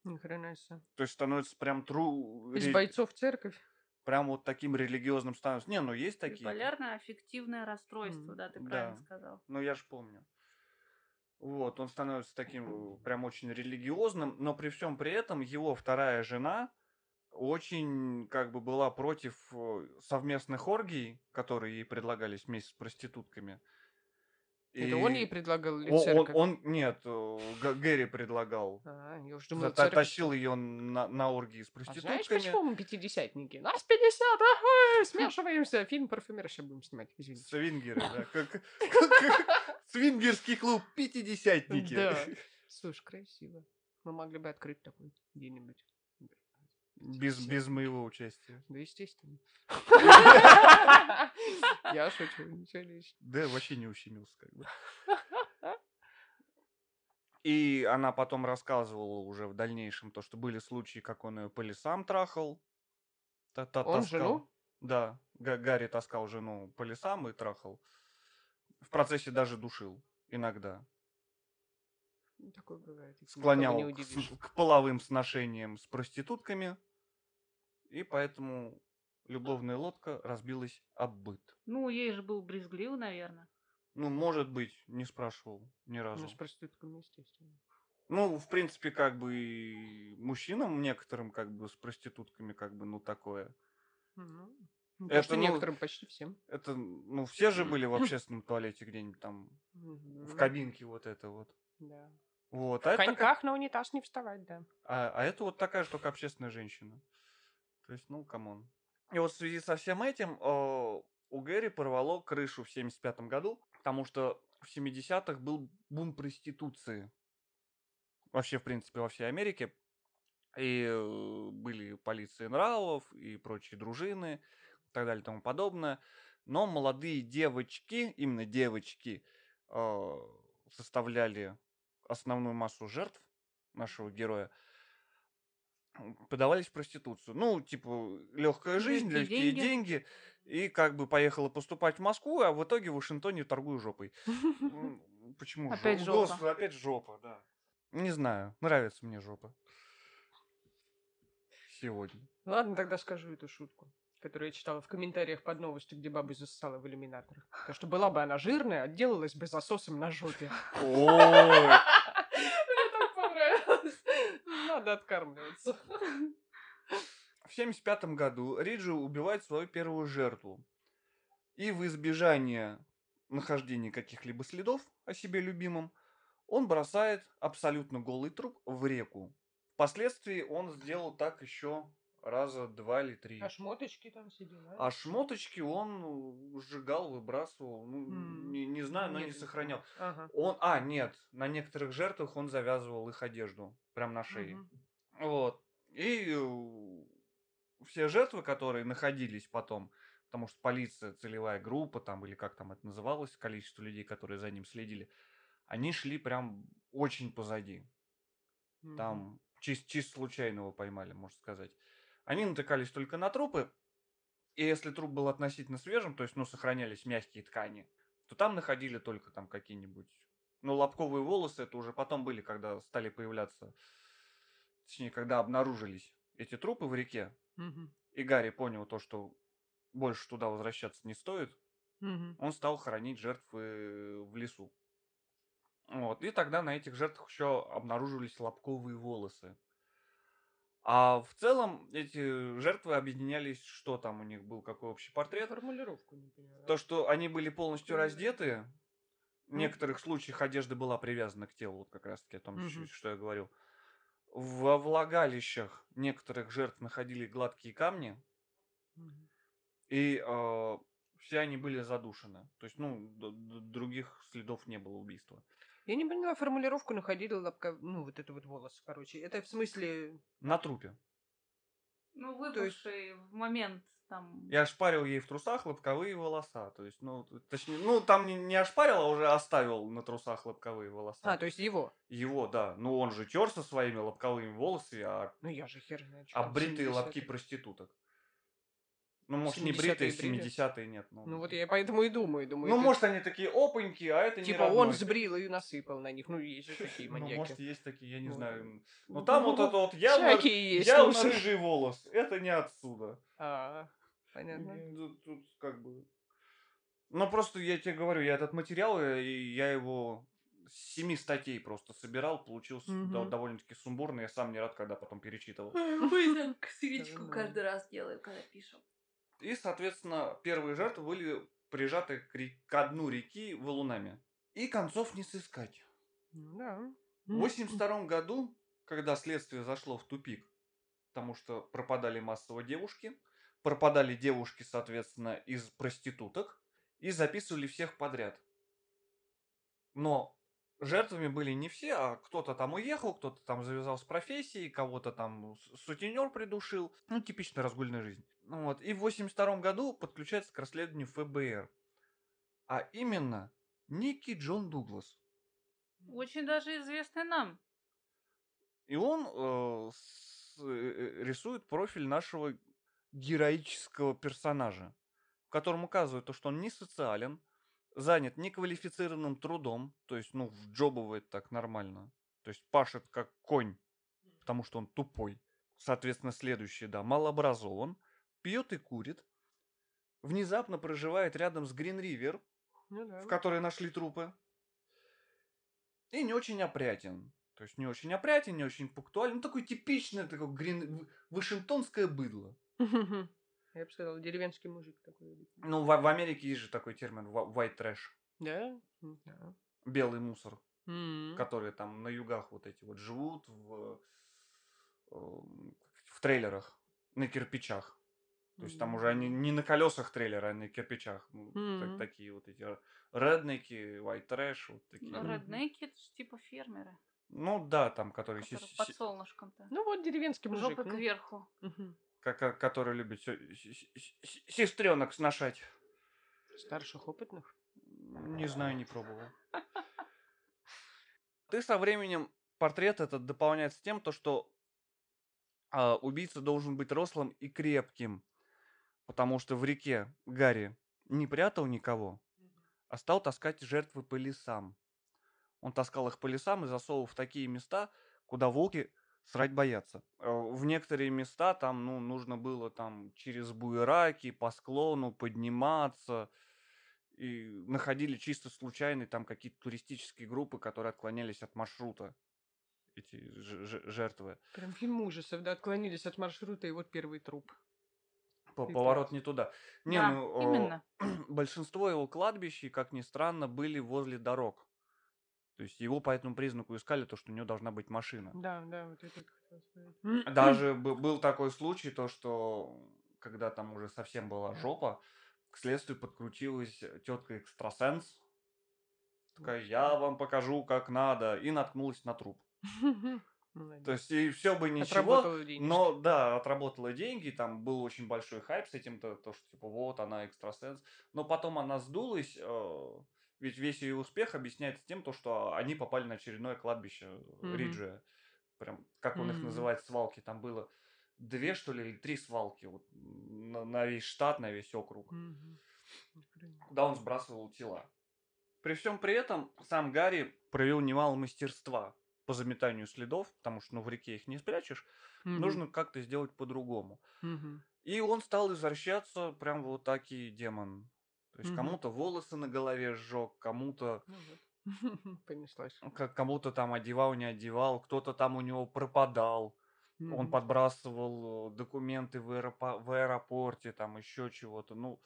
Ни хрена себе. То есть становится прям тру... Из бойцов церковь. Прям вот таким религиозным становится. Не, ну есть такие. Биполярное аффективное расстройство, М, да, ты да. правильно сказал. Ну, я же помню. Вот, он становится таким прям очень религиозным, но при всем при этом его вторая жена очень как бы была против э, совместных оргий, которые ей предлагались вместе с проститутками. Это он И ей предлагал или он, церковь? он- нет, э, Гэри предлагал. А, я уж За- думала, церковь. Тащил ее на, на оргии с А проститутками. знаешь, почему мы пятидесятники? Нас 50, ага, смешиваемся. Фильм парфюмера сейчас будем снимать, извините. Свингеры, да. как- Свингерский клуб пятидесятники. Да. Слушай, красиво. Мы могли бы открыть такой где-нибудь. Без, без моего участия. Да, естественно. Я шучу, ничего лишнего. Да, вообще не ущемился, как бы. И она потом рассказывала уже в дальнейшем то, что были случаи, как он ее по лесам трахал. Та- та- Он жену? Да, Га- Гарри таскал жену по лесам и трахал. В процессе даже душил иногда. Ну, Такое бывает. Склонял к, к половым сношениям с проститутками. И поэтому любовная лодка разбилась об быт. Ну, ей же был брезгливо, наверное. Ну, может быть, не спрашивал ни разу. Ну, с проститутками, естественно. Ну, в принципе, как бы и мужчинам некоторым, как бы с проститутками, как бы, ну, такое. Ну, Это, то, что ну, некоторым почти всем. Это, ну, все же были в общественном туалете где-нибудь там, в кабинке вот это вот. Да. Вот. В А это, такая- коньках на унитаз не вставать, да. а, а это вот такая же только общественная женщина. То есть, ну, come on. И вот в связи со всем этим э, у Гэри порвало крышу в 75 году, потому что в 70-х был бум проституции. Вообще, в принципе, во всей Америке. И э, были полиции нравов и прочие дружины и так далее и тому подобное. Но молодые девочки, именно девочки, э, составляли основную массу жертв нашего героя, подавались в проституцию. Ну, типа, легкая жизнь, Легкие легкие деньги. деньги. И как бы поехала поступать в Москву, а в итоге в Вашингтоне торгую жопой. Почему Опять жо- жопа. Господи, опять жопа, да. Не знаю, нравится мне жопа. Сегодня. Ладно, тогда скажу эту шутку, которую я читала в комментариях под новостью, где баба засосала в иллюминаторах. Потому что была бы она жирная, отделалась бы засосом на жопе. Ой. Надо откармливаться. В 75 году Риджи убивает свою первую жертву. И в избежание нахождения каких-либо следов о себе любимом, он бросает абсолютно голый труп в реку. Впоследствии он сделал так еще раза два или три. А шмоточки там сидели, А шмоточки он сжигал, выбрасывал. Ну, не, не знаю, но не Нет, сохранял. Ага. Он, а, нет, на некоторых жертвах он завязывал их одежду, прям на шее. Мгм. Вот. И э, все жертвы, которые находились потом, потому что полиция, целевая группа там, или как там это называлось, количество людей, которые за ним следили, они шли прям очень позади. Мгм. Там чис- чисто случайно его поймали, можно сказать. Они натыкались только на трупы, и если труп был относительно свежим, то есть, ну, сохранялись мягкие ткани, то там находили только там какие-нибудь... Ну, лобковые волосы это уже потом были, когда стали появляться... Точнее, когда обнаружились эти трупы в реке, Мгм. и Гарри понял то, что больше туда возвращаться не стоит, Мгм. он стал хоронить жертвы в лесу. Вот. И тогда на этих жертвах еще обнаруживались лобковые волосы. А в целом эти жертвы объединялись, что там у них был, какой общий портрет? Формулировку не поняла. То, что они были полностью раздеты, в Мгм. некоторых случаях одежда была привязана к телу, вот как раз таки о том, что я говорил. Во влагалищах некоторых жертв находили гладкие камни, и э, все они были задушены. То есть, ну, других следов не было убийства. Я не поняла формулировку, находила лапка, ну, вот это вот волос, короче. Это в смысле... На трупе. Ну, То есть- выпавший в момент там... Я ошпарил ей в трусах лобковые волоса. То есть, ну, точнее, ну, там не, не ошпарил, а уже оставил на трусах лобковые волоса. А, то есть его. Его, да. Ну, он же тер со своими лобковыми волосами, а Ну, я же хер знает. что А бритые 70-е. лобки проституток. Ну, может, не 70-е бритые, брили? 70-е нет. Ну, Ну, вот я поэтому и думаю. думаю ну это может, они такие опаньки, а это не Типа он сбрил и насыпал на них. Ну, есть же такие Ну, маньяки. может, есть такие, я не знаю. Ну, там вот это вот явно, есть, явно слушай. рыжий волос. Это не отсюда. А, понятно. Тут, тут как бы... Ну, просто я тебе говорю, я этот материал, э, и я его с семи статей просто собирал, получился Мгм. довольно-таки сумбурно, я сам не рад, когда потом перечитывал. Мы так свечку каждый раз делаем, когда пишем. И, соответственно, первые жертвы были прижаты к, ре- к дну реки валунами. И концов не сыскать. Ну, да. В 82 году, когда следствие зашло в тупик, потому что пропадали массово девушки, пропадали девушки, соответственно, из проституток, и записывали всех подряд. Но жертвами были не все, а кто-то там уехал, кто-то там завязал с профессией, кого-то там сутенер придушил. Ну, типичная разгульная жизнь. Ну Вот. И в 82 году подключается к расследованию ФБР. А именно Ники Джон Дуглас. Очень даже известный нам. И он э, с- э, рисует профиль нашего героического персонажа, в котором указывает то, что он не социален, занят неквалифицированным трудом, то есть, ну, джобывает так нормально, то есть пашет как конь, потому что он тупой. Соответственно, следующее, да, малообразован, пьет и курит, внезапно проживает рядом с Грин-Ривер, Ну, да. в которой нашли трупы. И не очень опрятен. То есть не очень опрятен, не очень пунктуален. Ну, такой типичный, такой грин... вашингтонское быдло. Я бы сказал, деревенский мужик такой. Ну, в, в Америке есть же такой термин white trash. Да? Белый мусор, которые там на югах вот эти вот живут в, э, в трейлерах, на кирпичах. То есть там уже они не на колесах трейлера, а на кирпичах. Ну, так- Мгм. такие вот эти реднеки, white trash, вот такие. Мгм. Реднеки, это ж типа фермеры, Ну да, там, которые, си- которые си- под солнышком-то. Ну, вот деревенский мужик. Жопы ну. кверху. Мгм. ко- ко- которые любят сестренок сношать. Старших опытных. Не знаю, не пробовал. Ты со временем портрет этот дополняется тем, то, что а, убийца должен быть рослым и крепким, потому что в реке Гарри не прятал никого, а стал таскать жертвы по лесам. Он таскал их по лесам и засовывал в такие места, куда волки срать боятся. Э, В некоторые места там, ну, нужно было там через буераки, по склону подниматься, и находили чисто случайно там какие-то туристические группы, которые отклонялись от маршрута, эти жертвы. Прям фильм ужасов, да, отклонились от маршрута, и вот первый труп. По-. Поворот не туда. Не, Да, ну, именно. большинство его кладбищ, как ни странно, были возле дорог. То есть его по этому признаку искали, то, что у него должна быть машина. Да, да, вот это хотел сказать. Даже бы- был такой случай, то, что когда там уже совсем была жопа, к следствию подкрутилась тетка экстрасенс. Такая, я вам покажу, как надо. И наткнулась на труп. Молодец. То есть, и все бы ничего, но да, отработала деньги, там был очень большой хайп с этим, то, то, что типа вот она экстрасенс. Но потом она сдулась, э, ведь весь ее успех объясняется тем, то, что они попали на очередное кладбище Мгм. Риджия. Прям, как он их Мгм. называет, свалки. Там было две, что ли, или три свалки вот, на, на весь штат, на весь округ. Охренеть. куда он сбрасывал тела. При всем при этом сам Гарри проявил немало мастерства по заметанию следов, потому что ну, в реке их не спрячешь, Мгм. нужно как-то сделать по-другому. Мгм. И он стал извращаться прям вот таки демон. То есть Мгм. кому-то волосы на голове сжег, кому-то Ну вот. Понеслась. как кому-то там одевал, не одевал, кто-то там у него пропадал. Он Мгм. подбрасывал э, документы в, аэропо- в аэропорте, там еще чего-то. Ну,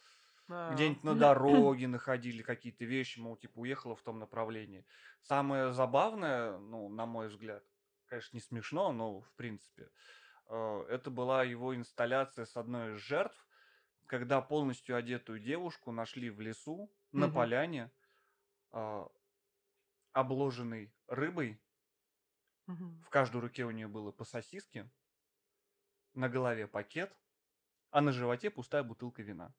А. где-нибудь на дороге находили какие-то вещи, мол, типа, уехала в том направлении. Самое забавное, ну, на мой взгляд, конечно, не смешно, но в принципе, э, это была его инсталляция с одной из жертв, когда полностью одетую девушку нашли в лесу, на Мгм. поляне, а, обложенной рыбой. В каждой руке у нее было по сосиске, на голове пакет, а на животе пустая бутылка вина.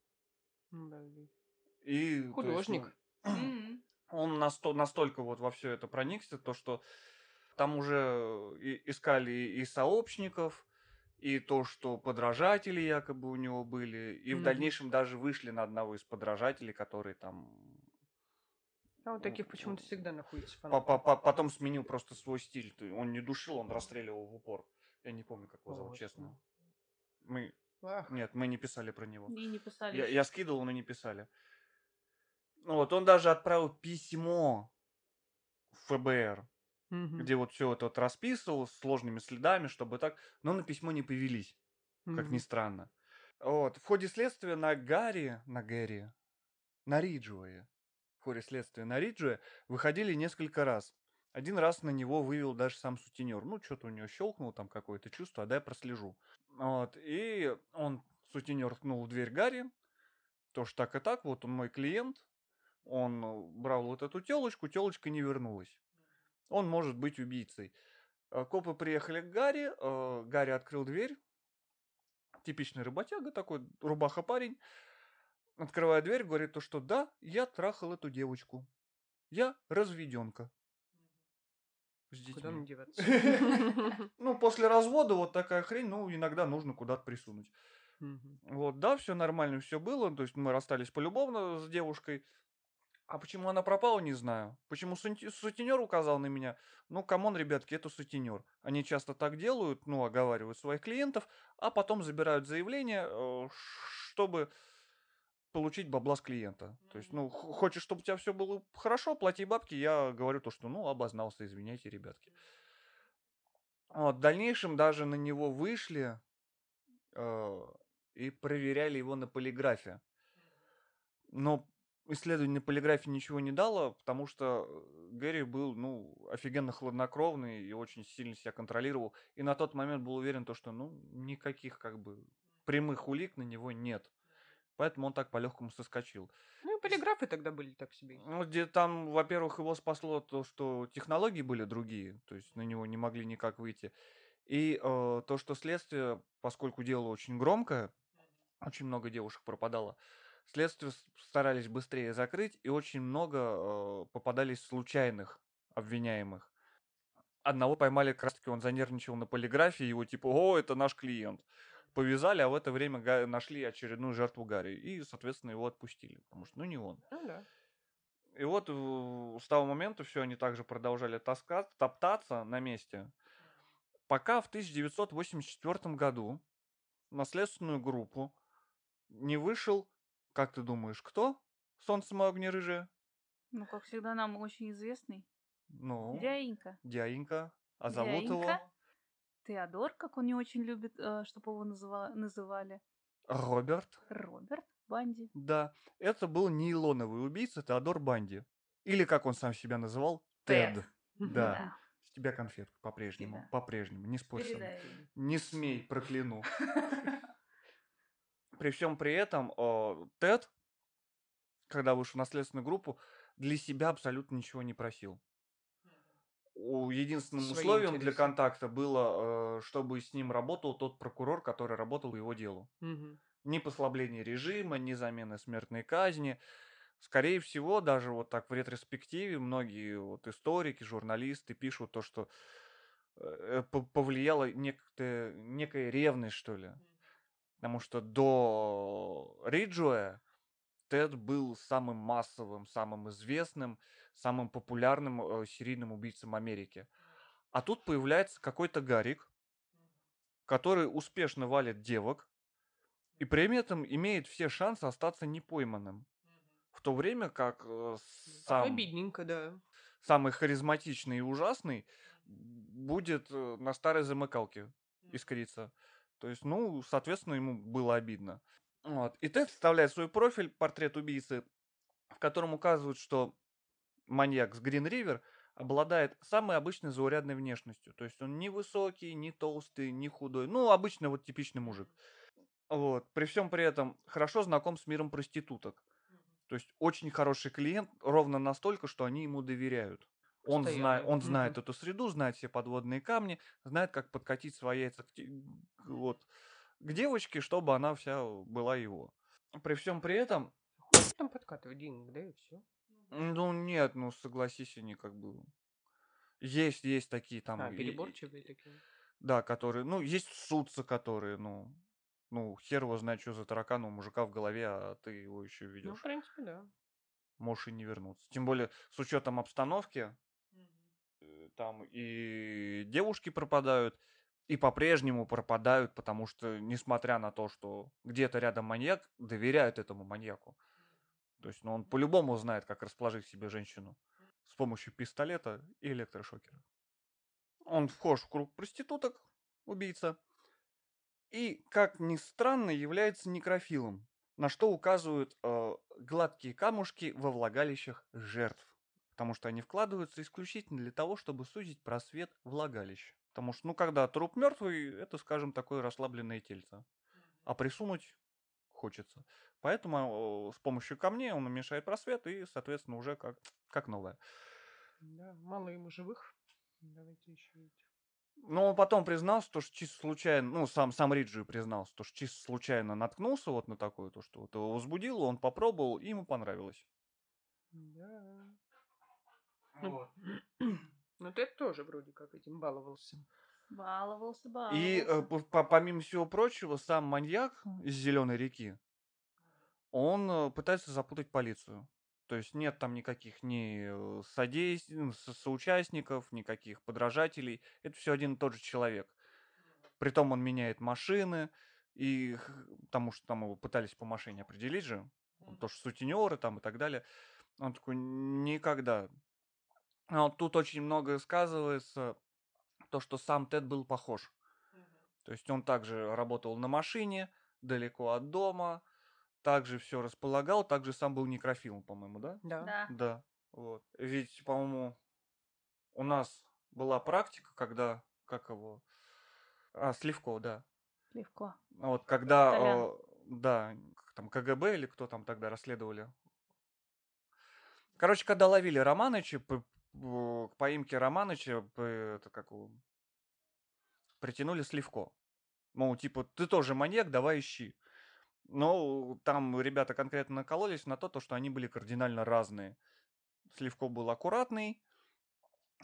И, то есть, Художник. ну, он насто- настолько вот во все это проникся, то что там уже и- искали и сообщников, и то, что подражатели якобы у него были, и в Мгм. дальнейшем даже вышли на одного из подражателей, который там А вот таких почему-то всегда находится потом сменил просто свой стиль. Он не душил, он расстреливал в упор. Я не помню, как его зовут, честно. ну. Мы... Ах, Нет, мы не писали про него. И не писали. Я, я скидывал, но не писали. Ну Вот, он даже отправил письмо в ФБР, мгм, где вот все это вот расписывал с сложными следами, чтобы так... Но на письмо не повелись, как ни странно. Вот. В ходе следствия на Гарри, на Гэри, на Риджуэ, в ходе следствия на Риджуэ выходили несколько раз. Один раз на него вывел даже сам сутенер. Ну, что-то у него щелкнул там какое-то чувство, а дай прослежу. Вот. И он, сутенер, ткнул в дверь Гарри. Тоже так и так, вот он мой клиент. Он э, брал вот эту телочку, телочка не вернулась. Он может быть убийцей. Э, Копы приехали к Гарри, э, Гарри открыл дверь. Типичный работяга такой, рубаха парень. Открывая дверь, говорит то, что да, я трахал эту девочку. Я разведенка. С Куда мне деваться? Ну, после развода вот такая хрень, ну, иногда нужно куда-то присунуть. Вот, да, все нормально, все было. То есть мы расстались полюбовно с девушкой. А почему она пропала, не знаю. Почему сутенер указал на меня? Ну, come on, ребятки, это сутенер. Они часто так делают, ну, оговаривают своих клиентов, а потом забирают заявление, э, чтобы получить бабла с клиента. То есть, ну, хочешь, чтобы у тебя все было хорошо, плати бабки, я говорю то, что, ну, обознался, извиняйте, ребятки. Вот, в дальнейшем даже на него вышли э, и проверяли его на полиграфе. Но исследование на полиграфе ничего не дало, потому что э, Гэри был, ну, офигенно хладнокровный и очень сильно себя контролировал. И на тот момент был уверен, то, что, ну, никаких, как бы, прямых улик на него нет. Поэтому он так по-легкому соскочил. Ну и полиграфы тогда были так себе. Ну, где там, во-первых, его спасло то, что технологии были другие, то есть на него не могли никак выйти. И э, то, что следствие, поскольку дело очень громкое, очень много девушек пропадало, следствие старались быстрее закрыть, и очень много э, попадались случайных обвиняемых. Одного поймали, как раз таки он занервничал на полиграфии, его типа, о, это наш клиент. Повязали, а в это время нашли очередную жертву Гарри. И, соответственно, его отпустили, потому что, ну, не он. Ну да. И вот в- с того момента все они также продолжали таскать, топтаться на месте, пока в 1984 году на следственную группу не вышел, как ты думаешь, кто? Солнце мое огне рыжее? Ну, как всегда, нам очень известный. Ну, Дяенька. дяденька. А зовут его Дяенька. Теодор, как он не очень любит, чтобы его называ- называли. Роберт. Роберт Банди. Да, это был нейлоновый убийца Теодор Банди. Или, как он сам себя называл, Тед. Тед. Да. С тебя конфетку по-прежнему. Тебя. По-прежнему. Не спорь со мной. Не смей, прокляну. При всем при этом э, Тед, когда вышел на следственную группу, для себя абсолютно ничего не просил. У- Единственным Свои условием для интересы. контакта было, э, чтобы с ним работал тот прокурор, который работал по его делу. Мгм. Ни послабления режима, ни замены смертной казни. Скорее всего, даже вот так в ретроспективе многие вот историки, журналисты пишут то, что э, по- повлияла некая, некая ревность, что ли. Потому что до Риджуэ Тед был самым массовым, самым известным, самым популярным э, серийным убийцем Америки. А тут появляется какой-то Гарик, который успешно валит девок и при этом имеет все шансы остаться непойманным. В то время как э, сам, Обидненько, да. самый харизматичный и ужасный будет э, на старой замыкалке искриться. То есть, ну, соответственно, ему было обидно. Вот. И Тед вставляет свой профиль, портрет убийцы, в котором указывают, что маньяк с Грин Ривер обладает самой обычной заурядной внешностью. То есть он не высокий, не толстый, не худой. Ну, обычно вот типичный мужик. Вот. При всем при этом хорошо знаком с миром проституток. То есть очень хороший клиент, ровно настолько, что они ему доверяют. Он, знает, он знает эту среду, знает все подводные камни, знает, как подкатить свои яйца к, вот, к девочке, чтобы она вся была его. При всем при этом, там подкатывать денег, да и все. Ну нет, ну согласись, они как бы... Есть, есть такие там... А, переборчивые такие. Да, которые, ну, есть сутцы, которые, ну, ну, хер его знает, что за таракан у мужика в голове, а ты его еще Ну, в ведешь. принципе, да. Можешь и не вернуться. Тем более, с учетом обстановки, э, там и девушки пропадают, и по-прежнему пропадают, потому что, несмотря на то, что где-то рядом маньяк, доверяют этому маньяку. То есть, ну, он по-любому знает, как расположить себе женщину с помощью пистолета и электрошокера. Он вхож в круг проституток, убийца, и, как ни странно, является некрофилом, на что указывают э, гладкие камушки во влагалищах жертв. Потому что они вкладываются исключительно для того, чтобы сузить просвет влагалища. Потому что, ну, когда труп мертвый, это, скажем, такое расслабленное тельце. А присунуть хочется. Поэтому э, с помощью камней он уменьшает просвет и, соответственно, уже как, как новое. Да, мало ему живых. Давайте еще эти. Но он потом признался, то, что чисто случайно, ну, сам, сам Риджи признался, то, что чисто случайно наткнулся вот на такое, то, что вот его возбудило, он попробовал, и ему понравилось. Да. Ну, ты тоже вроде как этим баловался. Баловался, И э, баловался. по- по- помимо всего прочего, сам маньяк из Зеленой реки, он э, пытается запутать полицию. То есть нет там никаких ни э, содейс- ну, со- соучастников, никаких подражателей. Это все один и тот же человек. Притом он меняет машины, и потому что там его пытались по машине определить же, то, что сутенеры там и так далее. Он такой, никогда. А вот тут очень многое сказывается, то, что сам Тед был похож. То есть он также работал на машине, далеко от дома, также все располагал, также сам был некрофилом, по-моему, да? Да. Да. Да. Вот. Ведь, по-моему, у нас была практика, когда, как его, а, Сливков, да. Легко. Вот, когда, э, да, как там КГБ или кто там тогда расследовали. Короче, когда ловили Романыча, к поимке Романыча, это как притянули Сливко. Мол, типа, ты тоже маньяк, давай ищи. Но там ребята конкретно накололись на то, то, что они были кардинально разные. Сливко был аккуратный,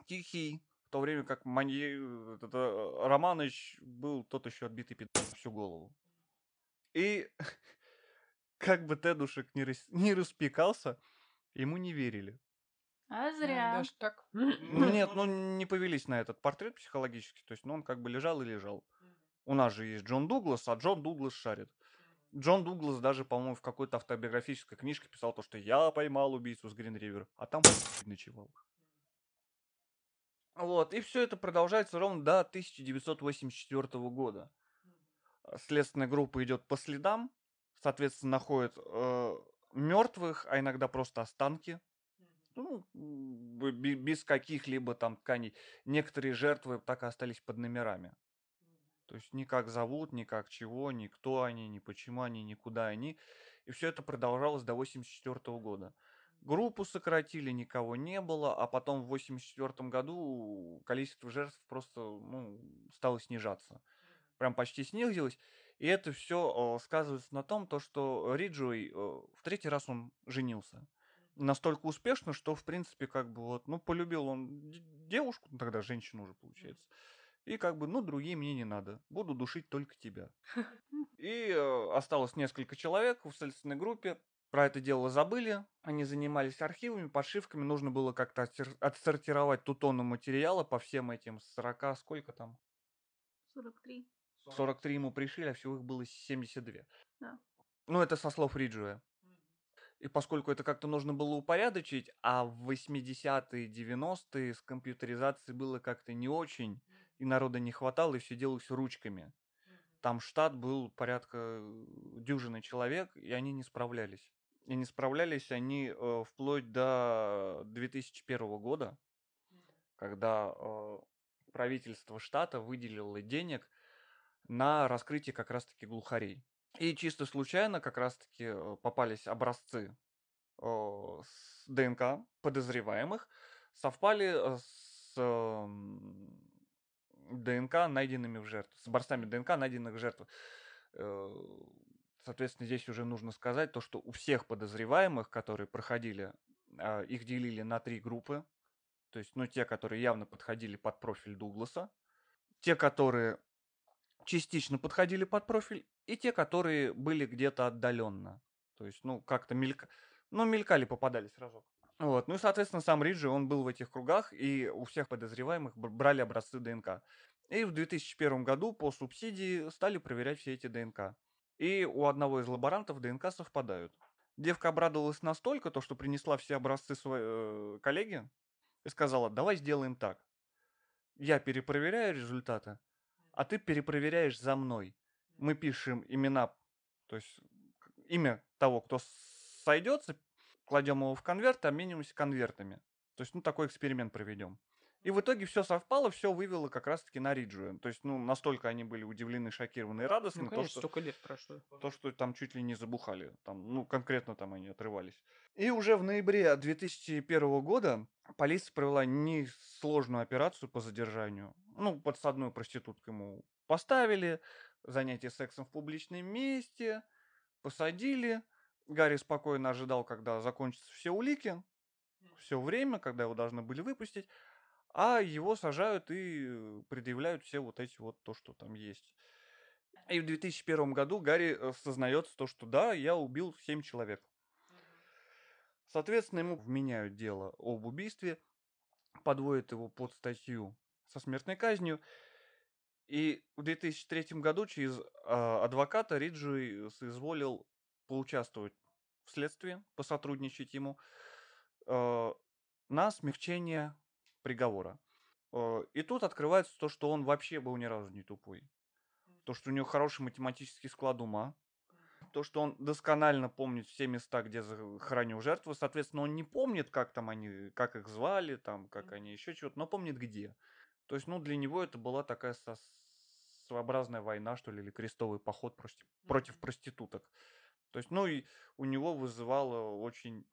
тихий, в то время как манья... этот, э, Романыч был тот еще отбитый пид на всю голову. И как бы Тедушек не, рас- не распекался, ему не верили. А Ну, зря. Даже так. Ну нет, ну не повелись на этот портрет психологически, то есть ну, он как бы лежал и лежал. У нас же есть Джон Дуглас, а Джон Дуглас шарит. Джон Дуглас даже, по-моему, в какой-то автобиографической книжке писал то, что я поймал убийцу с Грин Ривер, а там ночевал. Вот, и все это продолжается ровно до 1984 года. Следственная группа идет по следам, соответственно, находит мертвых, а иногда просто останки. Ну, без каких-либо там тканей. Некоторые жертвы так и остались под номерами. То есть ни как зовут, ни как чего, ни кто они, ни почему они, никуда они. И все это продолжалось до 84 года. Группу сократили, никого не было, а потом в 84 году количество жертв просто ну, стало снижаться. Прям почти снизилось. И это все сказывается на том, то, что Риджуэй э, в третий раз он женился. Настолько успешно, что, в принципе, как бы вот, ну, полюбил он девушку, ну, тогда женщину уже получается. И как бы, ну, другие мне не надо. Буду душить только тебя. И э, осталось несколько человек в следственной группе. Про это дело забыли. Они занимались архивами, подшивками. Нужно было как-то отсортировать ту тонну материала по всем этим 40, сколько там? 43. 43 ему пришили, а всего их было 72. Да. Ну, это со слов Риджуя. И поскольку это как-то нужно было упорядочить, а в 80-е, 90-е с компьютеризацией было как-то не очень, и народа не хватало, и все делалось ручками. Там штат был порядка э, дюжины человек, и они не справлялись. И не справлялись они э, вплоть до 2001 года, когда э, правительство штата выделило денег на раскрытие как раз-таки глухарей. И чисто случайно как раз-таки э, попались образцы э, с ДНК подозреваемых, совпали э, с эм, ДНК, найденными в жертву, с образцами ДНК, найденных в жертву. Соответственно, здесь уже нужно сказать то, что у всех подозреваемых, которые проходили, их делили на три группы. То есть, ну, те, которые явно подходили под профиль Дугласа, те, которые частично подходили под профиль, и те, которые были где-то отдаленно. То есть, ну, как-то мелька... ну, мелькали, попадались разок. Вот. Ну и, соответственно, сам Риджи, он был в этих кругах, и у всех подозреваемых брали образцы ДНК. И в 2001 году по субсидии стали проверять все эти ДНК. И у одного из лаборантов ДНК совпадают. Девка обрадовалась настолько, то, что принесла все образцы своей э, коллеге и сказала, давай сделаем так. Я перепроверяю результаты, а ты перепроверяешь за мной. Мы пишем имена, то есть имя того, кто сойдется, кладем его в конверт, обмениваемся конвертами. То есть, ну, такой эксперимент проведем. И в итоге все совпало, все вывело как раз-таки на Риджу. То есть, ну, настолько они были удивлены, шокированы и радостны. Ну, конечно, то, что, столько лет прошло. То, что там чуть ли не забухали. Там, ну, конкретно там они отрывались. И уже в ноябре 2001 года полиция провела несложную операцию по задержанию. Ну, подсадную проститутку ему поставили, занятие сексом в публичном месте, посадили. Гарри спокойно ожидал, когда закончатся все улики, все время, когда его должны были выпустить а его сажают и предъявляют все вот эти вот то, что там есть. И в 2001 году Гарри э, сознается то, что да, я убил 7 человек. Соответственно, ему вменяют дело об убийстве, подводят его под статью со смертной казнью. И в 2003 году через э, адвоката Риджи соизволил поучаствовать в следствии, посотрудничать ему э, на смягчение приговора. Э, и тут открывается то, что он вообще был ни разу не тупой. То, что у него хороший математический склад ума. То, что он досконально помнит все места, где хранил жертву. Соответственно, он не помнит, как там они, как их звали, там, как они еще чего-то, но помнит где. То есть, ну, для него это была такая со своеобразная война, что ли, или крестовый поход против, против проституток. То есть, ну, и у него вызывало очень,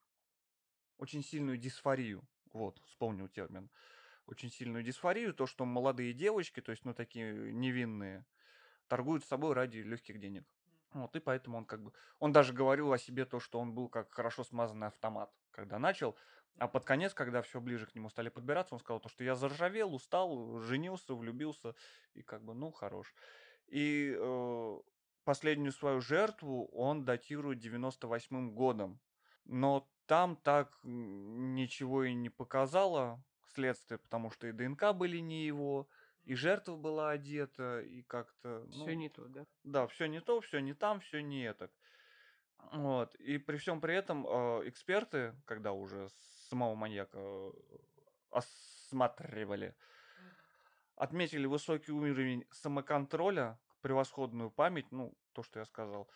очень сильную дисфорию. Вот, вспомнил термин. Очень сильную дисфорию, то, что молодые девочки, то есть, ну, такие невинные, торгуют собой ради легких денег. Вот, и поэтому он как бы... Он даже говорил о себе то, что он был как хорошо смазанный автомат, когда начал. А под конец, когда все ближе к нему стали подбираться, он сказал то, что я заржавел, устал, женился, влюбился, и как бы, ну, хорош. И э, последнюю свою жертву он датирует 98 годом. Но там так ничего и не показало следствие, потому что и ДНК были не его, и жертва была одета, и как-то... Ну, все не то, да? Да, все не то, все не там, все не это. Вот. И при всем при этом э, эксперты, когда уже самого маньяка э, осматривали, отметили высокий уровень самоконтроля, превосходную память, ну, то, что я сказал,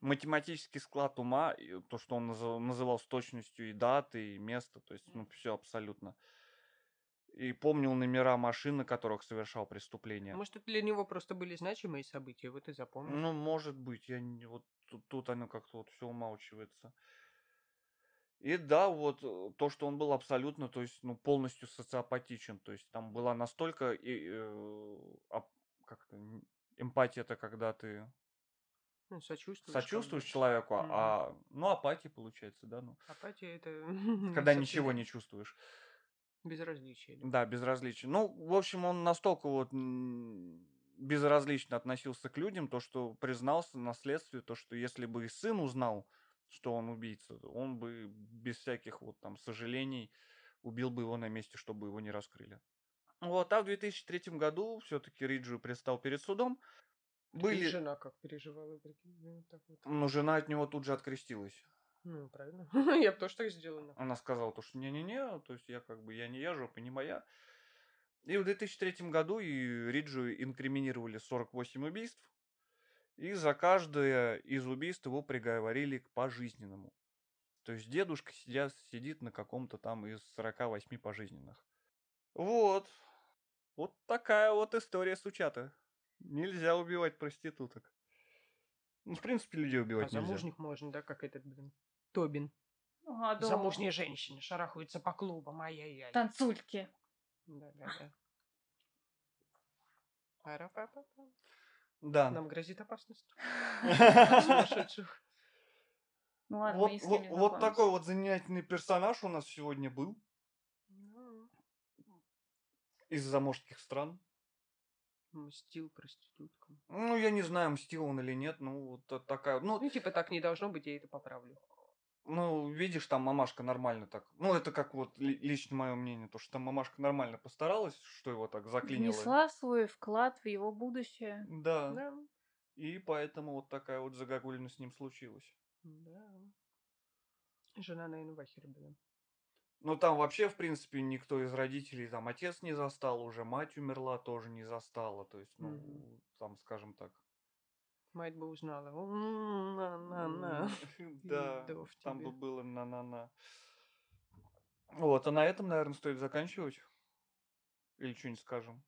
математический склад ума, то, что он называл с точностью и даты, и место, то есть, ну, все абсолютно. И помнил номера машин, на которых совершал преступление. Может, это для него просто были значимые события, вот и запомнил. Ну, может быть, я не, вот тут, тут оно как-то вот все умалчивается. И да, вот э, то, что он был абсолютно, то есть, ну, полностью социопатичен. То есть там была настолько и, э, как-то эмпатия это когда ты ну, сочувствуешь. Сочувствуешь человеку, mm-hmm. а ну апатия получается, да, ну. Апатия это. Когда ничего не чувствуешь. Безразличие. Да, безразличие. Ну, в общем, он настолько вот безразлично относился к людям, то, что признался на следствии, то, что если бы и сын узнал, что он убийца, он бы без всяких вот там сожалений убил бы его на месте, чтобы его не раскрыли. Вот, а в 2003 году все-таки Риджи предстал перед судом, были... И жена как переживала, прикинь, так вот. Ну, жена от него тут же открестилась. Ну, правильно. я бы тоже так сделала. Она сказала, то, что не-не-не, то есть я как бы, я не я, жопа не моя. И в 2003 году и Риджу инкриминировали 48 убийств, и за каждое из убийств его приговорили к пожизненному. То есть дедушка сидя, сидит на каком-то там из 48 пожизненных. Вот. Вот такая вот история сучата. Нельзя убивать проституток. Ну, в принципе, людей А убивать нельзя. замужних можно, да, как этот, блин, Тобин. А, да. Замужние женщины шарахаются по клубам, ай-яй-яй. Танцульки. Да-да-да. Да. Нам грозит опасность. Ну ладно, Вот, с вот, вот такой вот занятельный персонаж у нас сегодня был Ну, из заморских стран. Мстил проституткам. Ну, я не знаю, мстил он или нет. Ну, вот та- такая. Ну, Ну, типа, так не должно быть, я это поправлю. ну, видишь, там мамашка нормально так. Ну, это как вот ли- лично мое мнение, то, что там мамашка нормально постаралась, что его так заклинило. Внесла свой вклад в его будущее. Да. Да. И поэтому вот такая вот загогулина с ним случилась. Да. Жена, наверное, в ахере была. Ну, там вообще, в принципе, никто из родителей, там, отец не застал, уже мать умерла, тоже не застала. То есть, ну, Мгм. там, скажем так. Мать бы узнала. На-на-на. Да, там бы было на-на-на. Вот, а на этом, наверное, стоит заканчивать. Или что-нибудь скажем.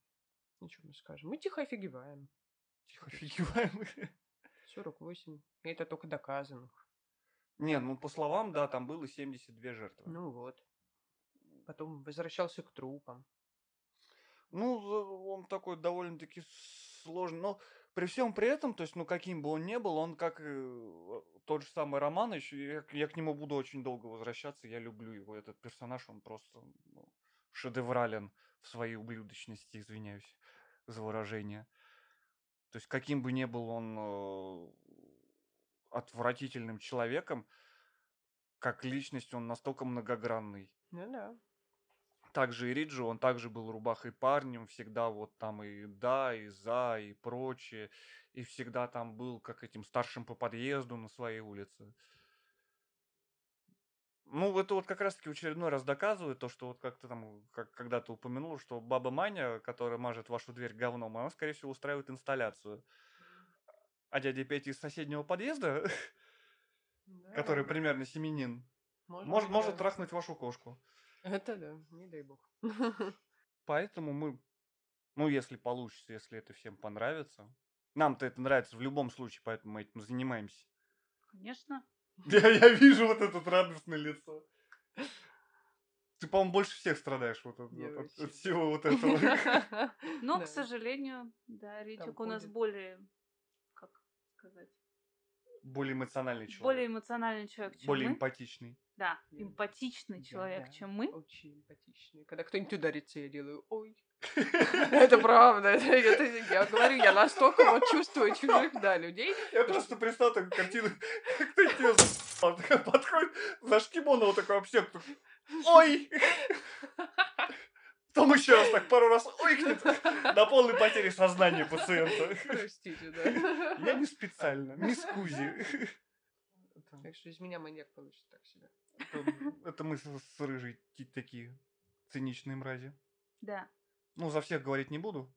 Ничего мы скажем. Мы тихо офигеваем. Тихо офигеваем. 48. И это только доказанных. Не, ну по словам, да, там было 72 жертвы. Ну вот. Потом возвращался к трупам. Ну, он такой довольно-таки сложный. Но при всем при этом, то есть, ну, каким бы он ни был, он как э, тот же самый Романыч, я, я к нему буду очень долго возвращаться, я люблю его. Этот персонаж, он просто ну, шедеврален в своей ублюдочности, извиняюсь за выражение. То есть, каким бы ни был он э, отвратительным человеком, как личность он настолько многогранный. Ну да. Также и Риджи, он также был рубахой парнем, всегда вот там и да, и за, и прочее. И всегда там был как этим старшим по подъезду на своей улице. Ну, это вот как раз-таки в очередной раз доказывает то, что вот как ты там как, когда-то упомянул, что баба Маня, которая мажет вашу дверь говном, она, скорее всего, устраивает инсталляцию. А дядя Петя из соседнего подъезда, Да. который примерно семенин, Может может, может трахнуть вашу кошку. Это да, не дай бог. Поэтому мы, ну, если получится, если это всем понравится. Нам-то это нравится в любом случае, поэтому мы этим занимаемся. Конечно. Я, я вижу вот это радостное лицо. Ты, по-моему, больше всех страдаешь вот от, вот от- от всего вот этого. Но, к сожалению, да, Ритик у нас более, как сказать, Более эмоциональный человек. более эмоциональный человек, чем более эмпатичный. Да, Да. эмпатичный Да, человек, да. чем мы. Очень эмпатичный. Когда кто-нибудь ударится, я делаю ой. Это правда. Я говорю, я настолько вот чувствую чужих, да, людей. Я просто представил такую картину, как ты такая подходит, за шкимона вот такой такой, ой! Потом еще раз так пару раз ойкнет до полной потери сознания пациента. Простите, да. Я не специально, мисс Кузи. Так что из меня маньяк получится так себе. Это, мы с, рыжей такие циничные мрази. Да. Ну, за всех говорить не буду.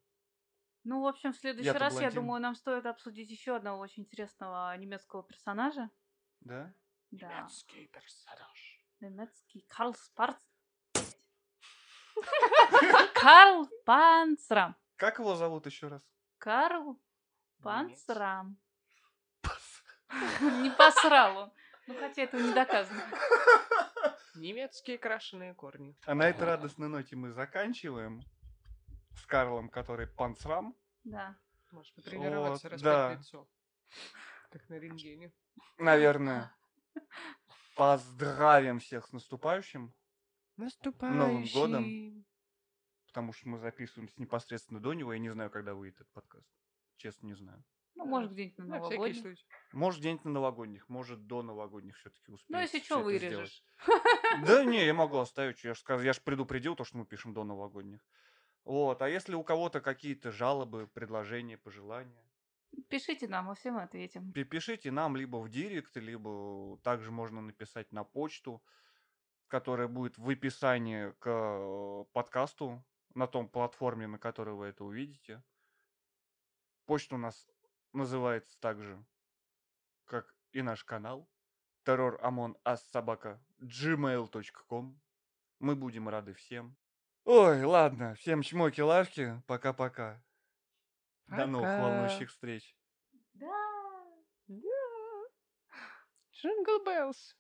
Ну, в общем, в следующий раз, я думаю, нам стоит обсудить еще одного очень интересного немецкого персонажа. Да? Да. Немецкий персонаж. Немецкий Карл Спарц. Карл Панцрам. Как его зовут еще раз? Карл. Панцрам. Не посрал он. Ну, хотя это не доказано. Немецкие крашеные корни. А на этой радостной ноте мы заканчиваем с Карлом, который панцрам. Да. Можешь потренироваться, Вот, распять да. лицо. Как на рентгене. Наверное. Поздравим всех с наступающим, Наступающий. годом. потому что мы записываемся непосредственно до него. Я не знаю, когда выйдет этот подкаст. Честно, не знаю. Ну, может, где-нибудь на На всякий новогодний. случай. Может, где-нибудь на новогодних, может, до новогодних все-таки успеем. Ну, если что, вырежешь. Да не, я могу оставить. Я же я ж предупредил то, что мы пишем до новогодних. Вот. А если у кого-то какие-то жалобы, предложения, пожелания, Пишите нам, мы всем ответим. пи- пишите нам либо в директ, либо также можно написать на почту, которая будет в описании к э, подкасту на том платформе, на которой вы это увидите. Почта у нас называется также, как и наш канал. Террор Амон Ас Собака gmail.com. Мы будем рады всем. Ой, ладно, всем чмоки-лавки, пока-пока. До новых Пока. волнующих встреч. Да. Jingle Bells.